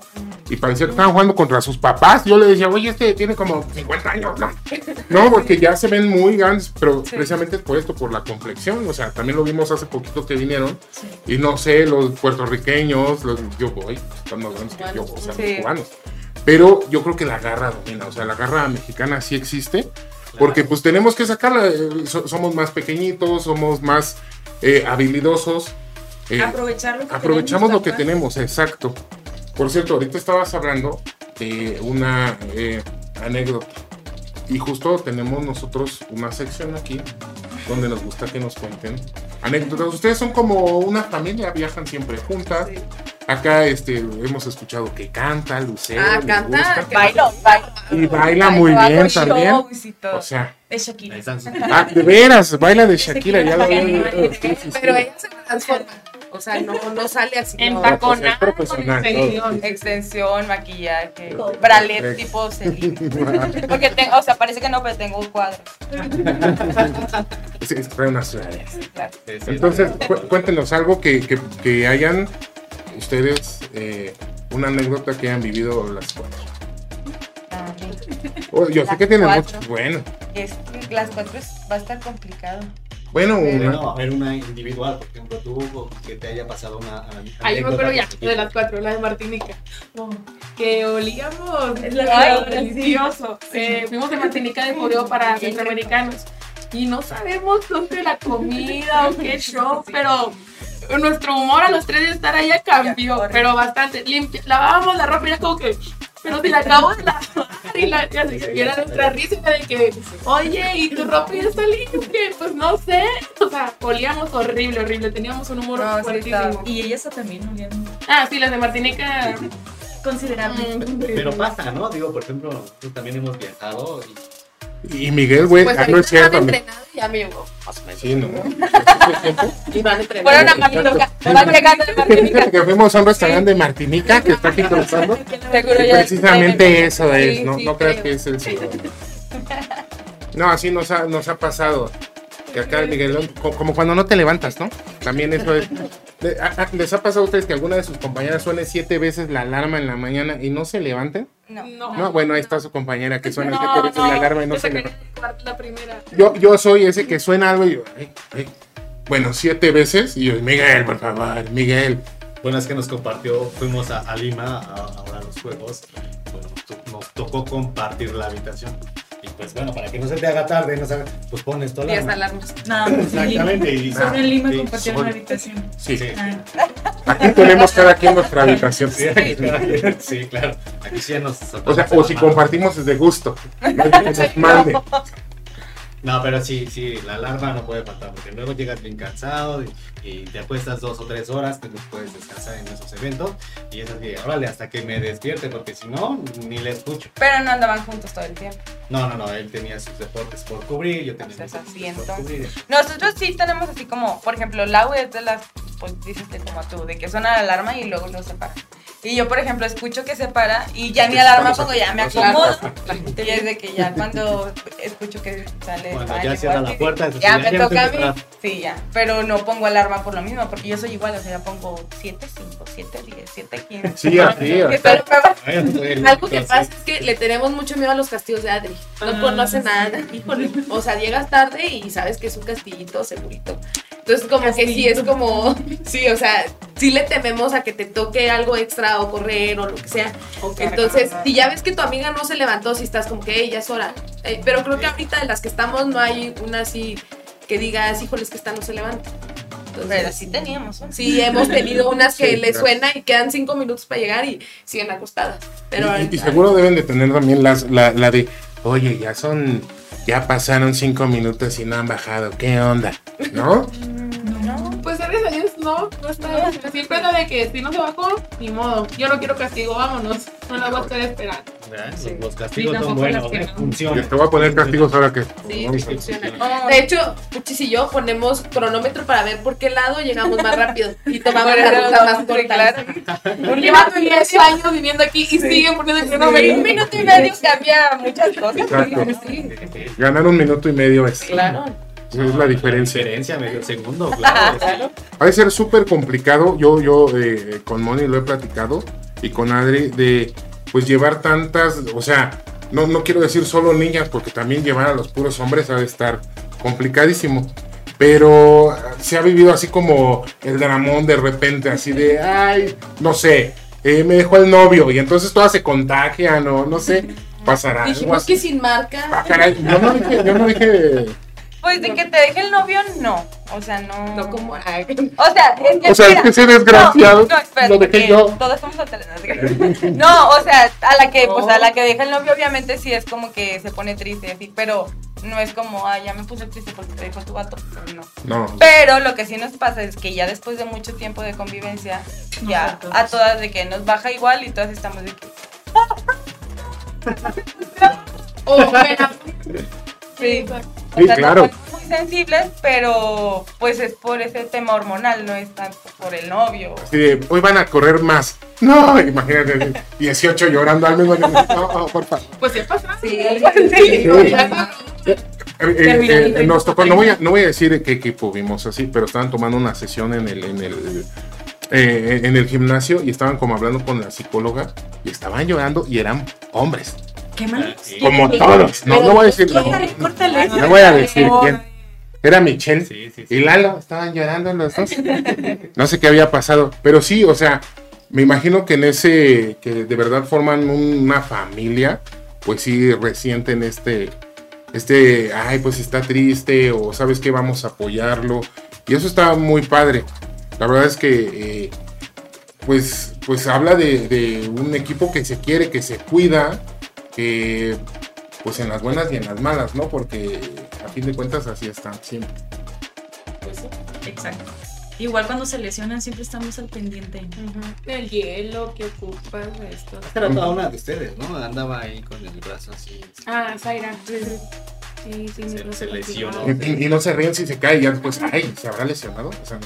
y parecía que estaban jugando contra sus papás. Yo le decía, oye, este tiene como 50 años, ¿no? No, porque ya se ven muy grandes, pero Sí. precisamente por esto, por la complexión. O sea, también lo vimos hace poquito que vinieron. Sí. Y no sé, los puertorriqueños, los yo voy, están más grandes que yo, o sea, Sí. los cubanos. Pero yo creo que la garra domina, o sea, la garra mexicana sí existe. Porque pues tenemos que sacarla, eh, so- somos más pequeñitos, somos más eh, habilidosos. eh, Aprovechar lo que aprovechamos tenemos, lo que tenemos, exacto. Por cierto, ahorita estabas hablando de una eh, anécdota. Y justo tenemos nosotros una sección aquí donde nos gusta que nos cuenten anécdotas. Ustedes son como una familia, viajan siempre juntas. Acá este, hemos escuchado que canta, Lucero. Ah, les canta, gusta. que- Bailo, bailo. Y baila muy Bailo, bien también. O sea, De Shakira. Ah, de veras, baila de Shakira, ya lo sí. Pero ella se transforma. O sea, no, no sale así. En no. tacona, es profesional, con extensión. Extensión, maquillaje, Todo. bralet tipo Celine. Porque tengo, o sea, parece que no, pero tengo un cuadro. Sí, trae. Entonces, cu- cuéntenos algo que, que- que hayan ustedes, eh, una anécdota que hayan vivido las cuatro. Ah, Oh, yo sé que tienen cuatro. muchos. Bueno, Es las cuatro es- va a estar complicado. Bueno, Pero una. no, a ver, una individual, por ejemplo, tú que te haya pasado una. Ahí me acuerdo ya, de las cuatro, la de Martinica. Que olíamos Es la delicioso. Eh, fuimos de Martinica de Coreo para centroamericanos. Y no sabemos dónde la comida o qué show, pero nuestro humor a los tres de estar allá cambió, pero bastante. Limpia, lavábamos la ropa y era como que, pero si la acabo de lavar. Y, la, y así, y era nuestra risa de que, oye, ¿y tu ropa ya está limpia? Pues no sé. O sea, olíamos horrible, horrible. Teníamos un humor No, fuertísimo. Y ellas también olían Ah, sí, las de Martinica. considerable. mm, Pero pasa, ¿no? Digo, por ejemplo, nosotros también hemos viajado y Y Miguel, güey, Pues ah, no es cierto. entrenado y ya me llegó más o menos. Sí, ¿no? Y van entrenando. Fueron a Martinica. Van llegando de Martinica. Fíjate que fuimos a un restaurante de Martinica que está aquí cruzando. Precisamente eso es, Sí, no, sí, no creas que es el segundo. No, así nos ha, nos ha pasado. Que acá el Miguelón, como cuando no te levantas, ¿no? También eso es. Le- a- a- ¿Les ha pasado a ustedes que alguna de sus compañeras suene siete veces la alarma en la mañana y no se levanten? No. No. No, bueno, ahí está su compañera que suena No, siete veces la alarma y no se levanta. la primera. Yo, yo soy ese que suena algo y yo, ay, ay. bueno, siete veces y yo, Miguel, por favor, Miguel. Bueno, es que nos compartió, fuimos a, a Lima a, a los juegos. Bueno, nos tocó compartir la habitación. Y pues bueno, para que no se te haga tarde, no sabes, pues pones Diez alarma. alarmas. Nada en Lima. Exactamente. Y, Solo en Lima sí, compartieron una habitación. Sí, Sí. Ah, aquí tenemos cada quien nuestra habitación. Sí, claro, sí, claro. Aquí sí ya nos O sea, o si compartimos es de gusto. No es que nos mande. No, pero sí, sí, la alarma no puede faltar, porque luego llegas bien cansado y, y te acuestas dos o tres horas que no puedes descansar en esos eventos. Y es así, órale, hasta que me despierte, porque si no, ni le escucho. Pero no andaban juntos todo el tiempo. No, no, no, él tenía sus deportes por cubrir, yo tenía mis es deportes por cubrir. Nosotros sí tenemos así como, por ejemplo, Lau es de las, pues dices que como tú, de que suena la alarma y luego lo separa. Y yo, por ejemplo, escucho que se para y ya ni alarma pongo, ya me acomodo. Y es de que ya cuando escucho que sale Cuando ya cierra la puerta, ya me ya toca a mí. Sí, ya. Pero no pongo alarma por lo mismo, porque yo soy igual, o sea, ya pongo 7, 5, 7, 10, 7, 15. Sí, así. Algo que pasa es que le tenemos mucho miedo a los castillos de Adri. No Ah, conoce sí. nada. Híjole. O sea, llegas tarde y sabes que es un castillito segurito. Entonces, como que sí es como. Sí, o sea, sí le tememos a que te toque algo extra o correr o lo que sea. Entonces, si ya ves que tu amiga no se levantó, si estás como que "Ey, ya es hora. Eh, pero creo que ahorita de las que estamos no hay una así que digas, híjole, es que esta no se levanta. Pero sí teníamos una. Sí, hemos tenido unas que Sí, les claro. suena y quedan cinco minutos para llegar y siguen acostadas. Pero y, y seguro deben de tener también las, la, la de, oye, ya son, ya pasaron cinco minutos y no han bajado, ¿qué onda? ¿No? No. Gracias a Dios no, no está. Siempre es de que si no se bajó, ni modo. Yo no quiero castigo, vámonos. No la voy a estar esperando. Los, los castigos Sí, son buenos, que ¿eh? no. Funcionan. te voy a poner castigos ahora que... Sí. De hecho, Puchis y yo ponemos cronómetro para ver por qué lado llegamos más rápido y tomamos la ruta más corta. Llevando 10 años viviendo aquí y siguen poniendo el cronómetro. un minuto y medio cambia muchas cosas. Sí. Ganar un minuto y medio es, Claro. Esa es la diferencia. Diferencia, medio segundo, claro. sí. Ha de ser súper complicado. Yo, yo eh, con Moni lo he platicado y con Adri de pues llevar tantas, o sea, no, no quiero decir solo niñas, porque también llevar a los puros hombres ha de estar complicadísimo. Pero se ha vivido así como el dramón de repente, así de, ay, no sé, eh, me dejó el novio y entonces todas se contagian o no sé, pasará. algo Dijimos así. que sin marca. Ah, caray, yo no dije, yo no dije Pues de que te deje el novio, no. O sea, no. No como. ay, O sea, es que. O sea, es que ese desgraciado No, no, espérate, lo dejé que yo. Todos somos hoteles. No, o sea, a la que, pues a la que deja el novio, obviamente sí es como que se pone triste, así, pero no es como, ah, ya me puse triste porque te dejó tu vato. no. No, Pero lo que sí nos pasa es que ya después de mucho tiempo de convivencia, ya a todas de que nos baja igual y todas estamos de que. O bueno, Sí. O Sí, sea, claro. muy sensibles, pero pues es por ese tema hormonal, no es tanto por el novio. Hoy van a correr más. No, imagínate, 18 llorando al mismo tiempo. No, por favor. Pues sí pasa. Sí, Sí. Ya Eh, eh, eh, nos tocó, no voy, a, no voy a decir qué equipo vimos así, pero estaban tomando una sesión en el, en el, eh, en el gimnasio y estaban como hablando con la psicóloga y estaban llorando y eran hombres, Qué mal. Sí. como todos. No, no voy a decir, no, voy a decir quién. Era Michelle. Sí, sí, sí. Y Lalo, estaban llorando los dos. No sé qué había pasado, pero sí, o sea, me imagino que en ese, que de verdad forman una familia, pues sí resienten este, este, ay, pues está triste o sabes que vamos a apoyarlo. Y eso está muy padre. La verdad es que, eh, pues, pues habla de, de un equipo que se quiere, que se cuida, que, pues en las buenas y en las malas, ¿no? Porque a fin de cuentas así están siempre. Exacto. Igual cuando se lesionan siempre estamos al pendiente. El hielo que ocupas, esto. Era toda una de ustedes, ¿no? Andaba ahí con el brazo así. Ah, Zaira. Sí, sí, Se- mi se lesionó. Y, y no se ríen si se cae, ya después, ay, ¿se habrá lesionado? O sea,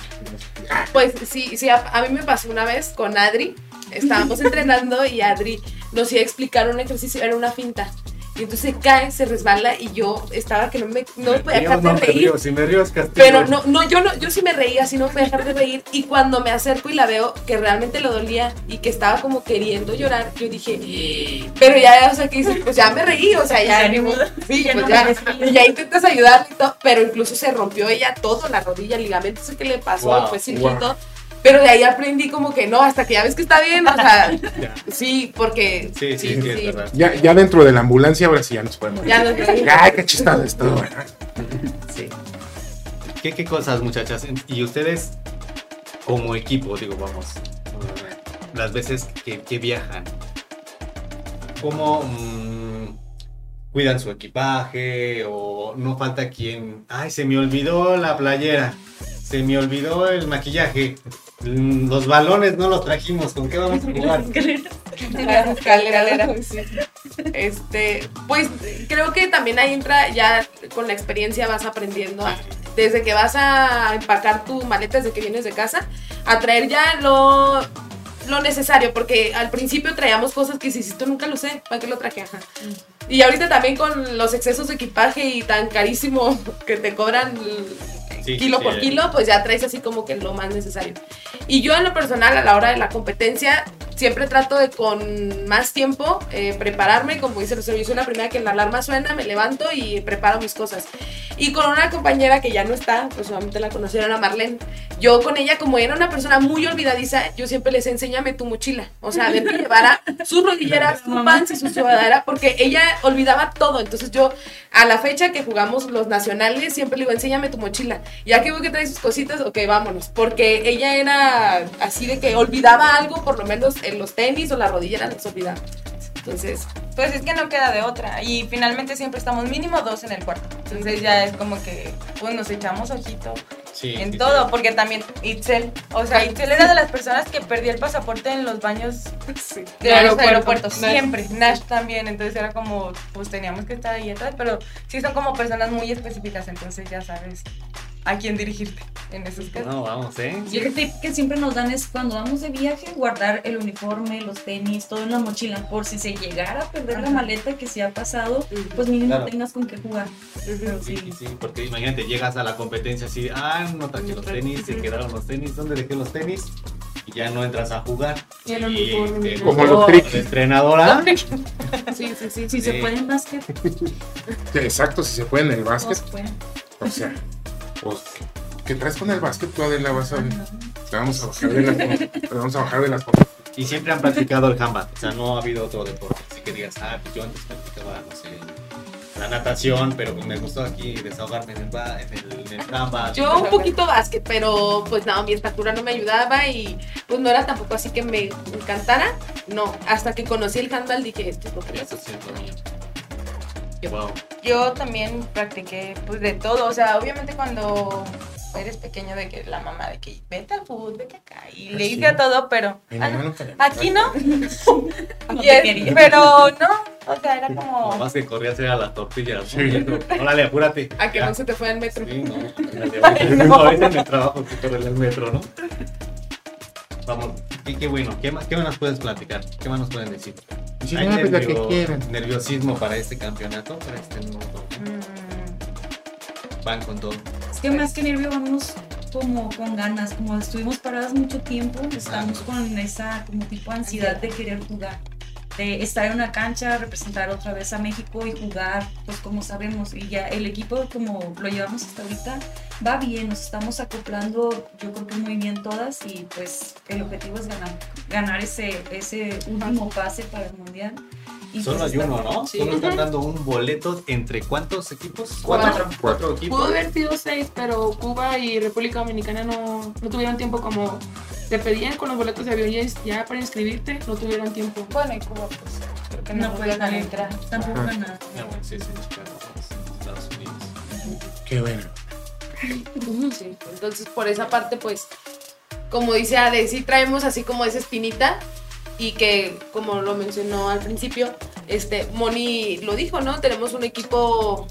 Pues sí, sí, a, a mí me pasó una vez con Adri. Estábamos entrenando y Adri nos iba a explicar un ejercicio, era una finta. Y entonces se cae, se resbala y yo estaba que no me no me podía dejar de no me reír. río, si me río es castigo. Pero no, no, yo no, yo sí me reía, así no me podía dejar de reír. Y cuando me acerco y la veo que realmente lo dolía y que estaba como queriendo llorar, yo dije, pero ya, o sea, que dices, pues ya me reí, o sea, ya, Ya ni ni modo. sí, ya pues no ya, y ya intentas ayudarle y todo, pero incluso se rompió ella todo, la rodilla, el ligamento, ese que le pasó, Wow, fue circuito. wow. Pero de ahí aprendí como que no, hasta que ya ves que está bien, o sea, Ya. sí, porque Sí, sí, sí, es verdad. ya, ya dentro de la ambulancia, ahora sí ya nos podemos. Ya nos. Ay, qué chistoso esto. ¿verdad? Sí. ¿Qué, ¿Qué cosas, muchachas? Y ustedes, como equipo, digo, vamos, las veces que, que viajan, ¿cómo mm, cuidan su equipaje? ¿O no falta quien, ay, se me olvidó la playera, se me olvidó el maquillaje, mm, los balones no los trajimos, ¿con qué vamos a jugar? Las escaleras. Este, pues creo que también ahí entra ya con la experiencia vas aprendiendo a- desde que vas a empacar tu maleta desde que vienes de casa a traer ya lo lo necesario porque al principio traíamos cosas que si si tú nunca lo usé, ¿para qué lo traje? Ajá. Y ahorita también con los excesos de equipaje y tan carísimo que te cobran Sí, kilo sí, por sí. kilo, pues ya traes así como que lo más necesario. Y yo en lo personal a la hora de la competencia siempre trato de con más tiempo eh, prepararme, como dice el soy la primera que la alarma suena, me levanto y preparo mis cosas. Y con una compañera que ya no está, pues solamente la conocieron a Marlene. Yo con ella, como era una persona muy olvidadiza, yo siempre les enséñame tu mochila. O sea, de que llevara sus rodilleras, su pants y su sudadera, porque ella olvidaba todo. Entonces yo, a la fecha que jugamos los nacionales, siempre le digo, enséñame tu mochila. Ya que veo que trae sus cositas, ok, vámonos. Porque ella era así de que olvidaba algo, por lo menos en los tenis o la rodillera les olvidaba. Entonces, Pues es que no queda de otra. Y finalmente siempre estamos mínimo dos en el cuarto. Entonces ya es como que pues nos echamos ojito Sí, en sí, todo. sí. Porque también Itzel, o sea, Itzel era de las personas que perdía el pasaporte en los baños de los Aeropuerto. aeropuertos. Nash. Siempre. Nash también. Entonces era como, pues teníamos que estar ahí atrás. Pero sí son como personas muy específicas. Entonces ya sabes a quién dirigirte en esos casos. No, vamos, ¿eh? Y el tip que siempre nos dan es cuando vamos de viaje, guardar el uniforme, los tenis, todo en la mochila, por si se llegara a perder la maleta que se ha pasado, pues mínimo Claro. tengas con qué jugar. Sí, sí, sí, porque imagínate, llegas a la competencia así, ah, no traje los tenis, se quedaron los tenis, ¿dónde dejé los tenis? Y ya no entras a jugar. Y el uniforme. eh, Como los la triquis. entrenadora. Sí, sí, sí. Si Sí. se puede en básquet, Exacto, si se puede en el no básquet. se puede. O sea, pues, ¿qué traes con el básquet? Tú, Adela, vas a... Te vamos a bajar de las... Te vamos a bajar de las... Y siempre han practicado el handball, o sea, no ha habido otro deporte. Así que digas, ah, pues yo antes practicaba, no sé, la natación, pero pues me gustó aquí desahogarme en el, ba- en el, en el handball. yo un poquito básquet, pero pues no, mi estatura no me ayudaba y pues no era tampoco así que me encantara. No, hasta que conocí el handball dije, esto es lo que Eso es. Wow. Yo también practiqué pues de todo, o sea, obviamente cuando eres pequeño de que la mamá de que vete al fútbol, vete acá y le sí. hice a todo, pero ah, no, me- aquí no, pero no, o sea, era como Lo más que corrías era las tortillas. Sí. ¿no? Órale, apúrate. A que Ya. no se te fue al metro. Sí, no. No. Ahorita en el trabajo que corre en el metro, ¿no? Vamos, y qué bueno. ¿Qué más, ¿Qué más nos puedes platicar? ¿Qué más nos pueden decir? ¿Hay que nervio- quieran. nerviosismo para este campeonato? Para este torneo? mm, Van con todo. Es que más que nervio vamos como con ganas, como estuvimos paradas mucho tiempo, estamos con esa como tipo ansiedad de querer jugar, de estar en una cancha, representar otra vez a México y jugar, pues como sabemos, y ya el equipo como lo llevamos hasta ahorita va bien, nos estamos acoplando, yo creo que muy bien todas y pues el objetivo es ganar, ganar ese, ese último pase para el mundial. Y, Solo pues, hay uno, ¿no? Sí. Solo están dando un boleto entre cuántos equipos? Cuatro. Cuatro equipos. Pudo haber sido seis, pero Cuba y República Dominicana no, no tuvieron tiempo como te pedían con los boletos de avión ya- ya para inscribirte, no tuvieron tiempo. bueno, y Cuba, pues creo que no, No entrar. tampoco ganar. Ah, bueno, sí, sí, Chicago, Estados Unidos. Qué bueno. Sí, entonces por esa parte, pues, como dice Ade, sí traemos así como esa espinita y que, como lo mencionó al principio, este, Moni lo dijo, ¿no? Tenemos un equipo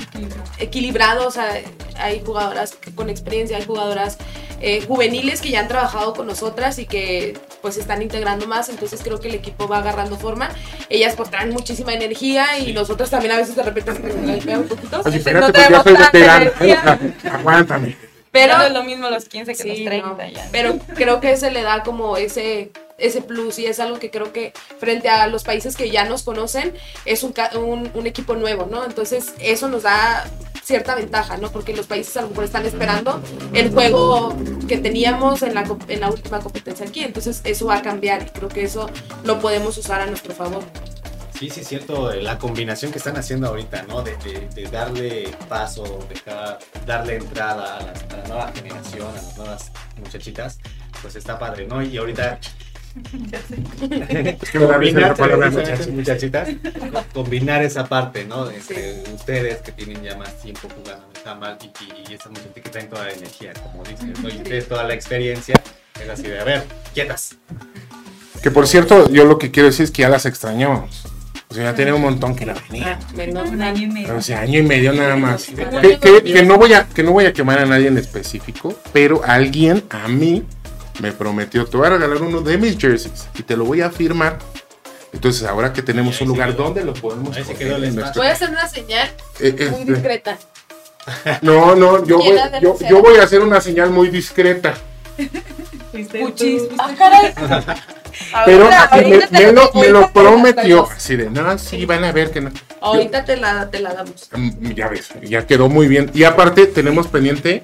equilibrado, o sea, hay jugadoras con experiencia, hay jugadoras eh, juveniles que ya han trabajado con nosotras y que pues se están integrando más, entonces creo que el equipo va agarrando forma. Ellas pues traen muchísima energía y nosotros también a veces de repente un poquito. No pues tenemos soy tanta. Aguántame. Pero Pero no es lo mismo los 15 que Sí, los 30 no. ya. Pero creo que se le da como ese, ese plus y es algo que creo que frente a los países que ya nos conocen es un, un, un equipo nuevo, ¿no? Entonces eso nos da cierta ventaja, ¿no? Porque los países a lo mejor están esperando el juego que teníamos en la, en la última competencia aquí, entonces eso va a cambiar y creo que eso lo podemos usar a nuestro favor. Sí, sí, es cierto, eh, la combinación que están haciendo ahorita, ¿no? De, de- de darle paso, dejar, darle entrada a la, a la nueva generación, a las nuevas muchachitas, pues está padre, ¿no? Y ahorita Es que me da risa la palabra muchachitas, combinar esa parte, ¿no? Entre ustedes que tienen ya más tiempo jugando handball y, y, y esa muchacha que traen toda la energía, como dicen, ¿no? y ustedes toda la experiencia, es así de, a ver, quietas. Que por cierto, yo lo que quiero decir es que ya las extrañamos. O sea, ya tiene un montón que no venía. Menos Un año y medio. O sea, año y medio nada más. Que, que- que no voy a, que no voy a quemar a nadie en específico, pero alguien a mí me prometió, te voy a regalar uno de mis jerseys y te lo voy a firmar. Entonces, ahora que tenemos un lugar quedó. donde lo podemos nuestro- Voy a hacer una señal Eh, muy este, discreta. no, no, yo voy, yo, voy a hacer una señal muy discreta. Puchis. Ah, caray. Pero Ahorita- me, lo, me prometió. Así de, no, sí, van a ver que no. Ahorita te la, te la damos. Mm, Ya ves, ya quedó muy bien. Y aparte tenemos pendiente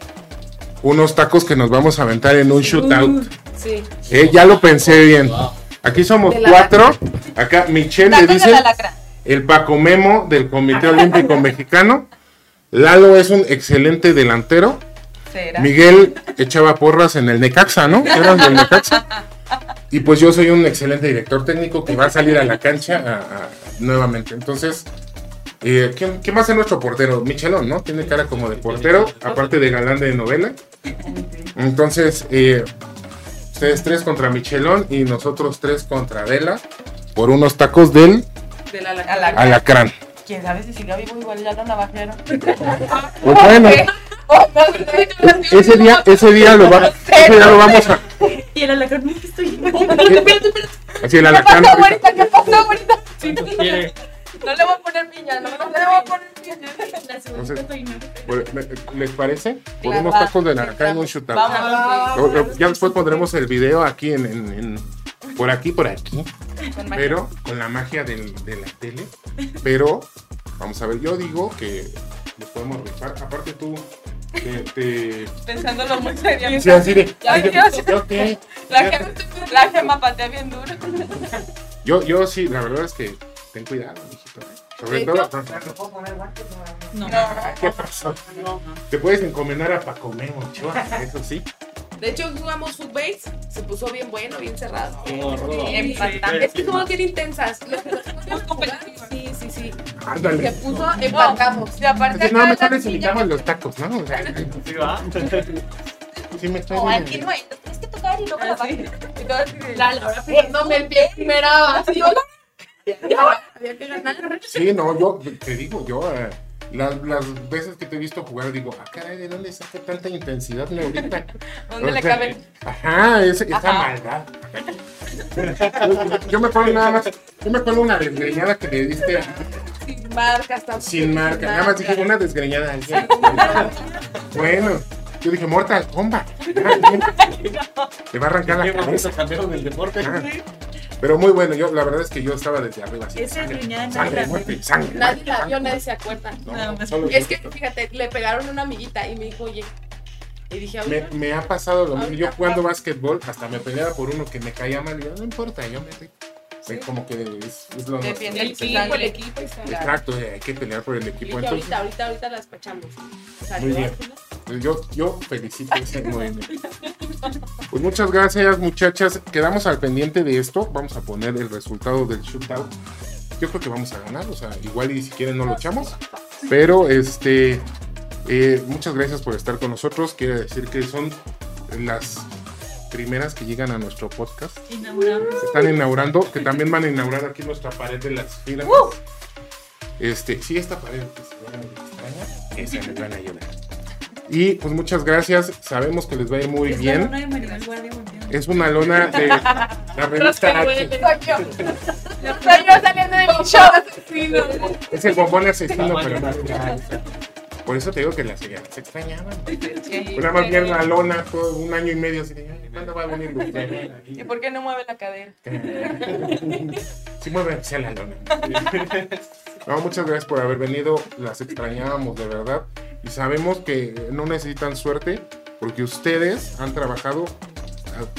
unos tacos que nos vamos a aventar en un shootout. Sí. Eh, ya lo pensé bien. Aquí somos cuatro. Acá Michelle le dice el Paco Memo del Comité Olímpico Mexicano. Lalo es un excelente delantero. ¿Será? Miguel echaba porras en el Necaxa, ¿no? Eras del Necaxa. Y pues yo soy un excelente director técnico que va a salir a la cancha a- a- nuevamente. Entonces, eh, ¿quién, quién va a ser nuestro portero? Michelón, ¿no? Tiene cara como de portero, aparte de galán de novela. Entonces, eh, ustedes tres contra Michelón y nosotros tres contra Adela por unos tacos del alacrán. ¿Quién sabe si siga vivo igual ya navajearon? Pues bueno, ese día, ese día lo, va- ese día lo vamos a... Y el alacrán, no estoy. Así el ¿Qué pasó, güerita? ¿Qué pasó, güerita? No le voy a poner piña, no, no le voy a poner piña. Entonces, me- ¿Les parece? Por Claro. unos tacos de naranja en un shootout. Vamos. Ya después pondremos el video aquí en, en- en- por aquí, por aquí, Con pero con la magia del- de la tele. Pero vamos a ver, yo digo que los podemos rifar. Aparte tú, te, te- Pensándolo muy seriamente. sí, así de, Ya, ay, ya, yo-. La gema, la gema patea bien duro. Yo, yo sí, la verdad es que ten cuidado, mijito. ¿eh? Sobre ¿Sí? todo, No. ¿qué pasó? Te puedes encomendar a Paco Memo, eso sí. De hecho, jugamos footbase, se puso bien bueno, bien cerrado. Empatante. Es que somos bien intensas. Sí, sí, sí. Se Ándale. puso, empatamos. Y aparte, no, mejor les invitamos los tacos, ¿no? O sea, Sí, va. sí me estoy No, aquí no hay. Tienes que tocar y luego la baja. Y todo así La Laura pidiéndome el pie primera hola. Había que ganar. Sí, no, yo te digo, yo eh, las, las veces que te he visto jugar digo, ah, caray, ¿de dónde saca tanta intensidad ahorita? ¿Dónde le cabe? Ajá, es, esa Ajá. maldad. Yo, me acuerdo nada más, yo me acuerdo una desgreñada que le diste Sin marcas tampoco. sin marca, nada más dije una desgreñada. Bueno, yo dije, Mortal Kombat. Te va a arrancar la cabeza. del deporte. Pero muy bueno, yo la verdad es que yo estaba desde arriba así. Sangre, sangre, muerte, sangre. Nadie la vio, nadie se acuerda. No, Nada no, Es que, fíjate, le pegaron a una amiguita y me dijo, oye. Y dije, Me, me ha pasado lo mismo. Yo jugando básquetbol, hasta me peleaba por uno que me caía mal. Y yo, no importa, yo me. Sí. Como que es, es lo Defiende El el equipo, el equipo. Exacto, eh, hay que pelear por el equipo. Entonces, ahorita, ahorita, ahorita las pachamos. Muy bien. Pues yo, yo felicito ese movimiento. Pues muchas gracias, muchachas. Quedamos al pendiente de esto. Vamos a poner el resultado del shootout. Yo creo que vamos a ganar. O sea, igual y si quieren no lo echamos. Pero este. eh, muchas gracias por estar con nosotros. Quiero decir que son las primeras que llegan a nuestro podcast. Inauguramos. Están inaugurando, que también van a inaugurar aquí nuestra pared de las firmas. Este, sí, esta pared que se ve extraña, esa les van a ayudar. Y pues muchas gracias, sabemos que les va a ir muy bien. Es una lona de la revista H. Soy yo saliendo de mi show. Es el bombón asesino, pero no. Por eso te digo que las se extrañaban. Una más bien la lona todo un año y medio así de, "Ay, ¿cuándo va a venir ¿Y por qué no mueve la cadera? Sí mueve hacia la lona. No, muchas gracias por haber venido. Las extrañábamos de verdad. Y sabemos que no necesitan suerte porque ustedes han trabajado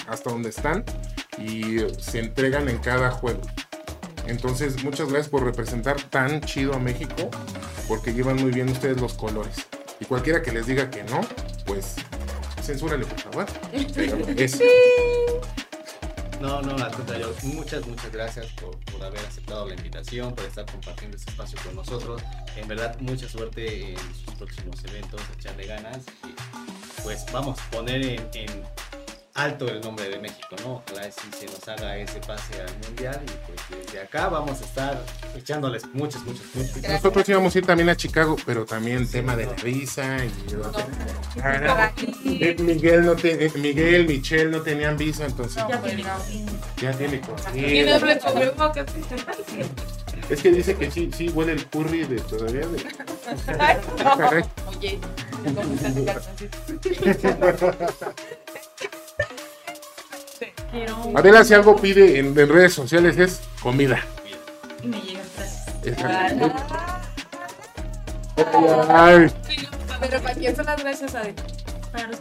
hasta donde están y se entregan en cada juego. Entonces, muchas gracias por representar tan chido a México porque llevan muy bien ustedes los colores. Y cualquiera que les diga que no, pues censúrale por favor. Pero es- No, no, al contrario. Muchas, muchas gracias por, por haber aceptado la invitación, por estar compartiendo este espacio con nosotros. En verdad, mucha suerte en sus próximos eventos, echarle ganas. Pues vamos a poner en alto el nombre de México, ¿no? Ojalá si se nos haga ese pase al mundial y pues desde acá vamos a estar echándoles muchas, muchas, muchas. Nosotros íbamos a ir también a Chicago, pero también tema de la visa y Ah, eh, Miguel no te- eh, Miguel, Michelle no tenían visa, entonces Ya tiene. ya tiene que Es que dice que sí, sí huele el curry de todavía de. Ay. Oye, Adela, si algo pide en, en redes sociales es comida. y me. Ay, Pero ¿para quién son las gracias, Adi? Para los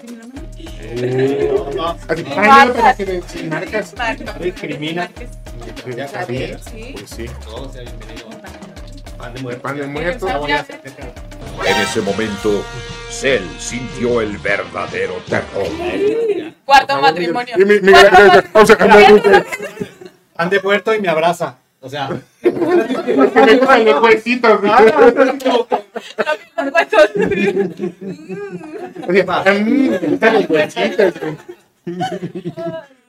así, ay, no, para que le- sin marcas. Discrimina. Ya. Pues sí. Todo sea bienvenido. Pan de muerto. Pan de muerto. En ese momento, Cell sintió el verdadero terror. Cuarto matrimonio. Y mi, mi, o sea, me Pan de muerto y me abraza. O sea, me gustan los huesitos. Los huesos. Los güey.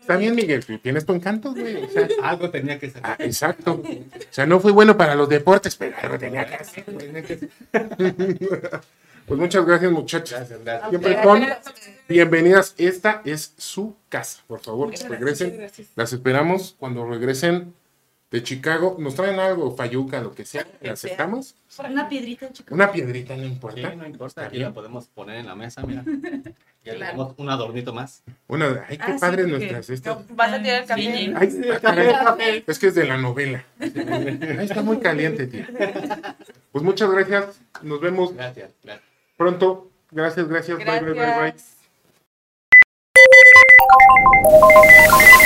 Está bien, Miguel, tienes tu encanto, güey. O sea, algo tenía que ah, sacar. exacto. O sea, no fui bueno para los deportes, pero algo tenía que hacer. güey. Pues muchas gracias, muchachos. Gracias, gracias. Siempre son bienvenidas. Esta es su casa. Por favor, regresen. Las esperamos cuando regresen de Chicago. Nos traen algo, fayuca, lo que sea. ¿La aceptamos? Una piedrita, chicos. Una piedrita, no Sí, importa. no importa, aquí la podemos poner en la mesa, mira. Ya tenemos un adornito más. Una, ay, qué Ah, sí, padre porque- nuestras estas. Vas a tirar el café. Sí. Ay, es que es de la novela. Ay, está muy caliente, tío. Pues muchas gracias. Nos vemos Gracias, gracias. Pronto. Gracias, gracias. Bye, bye, bye,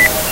bye.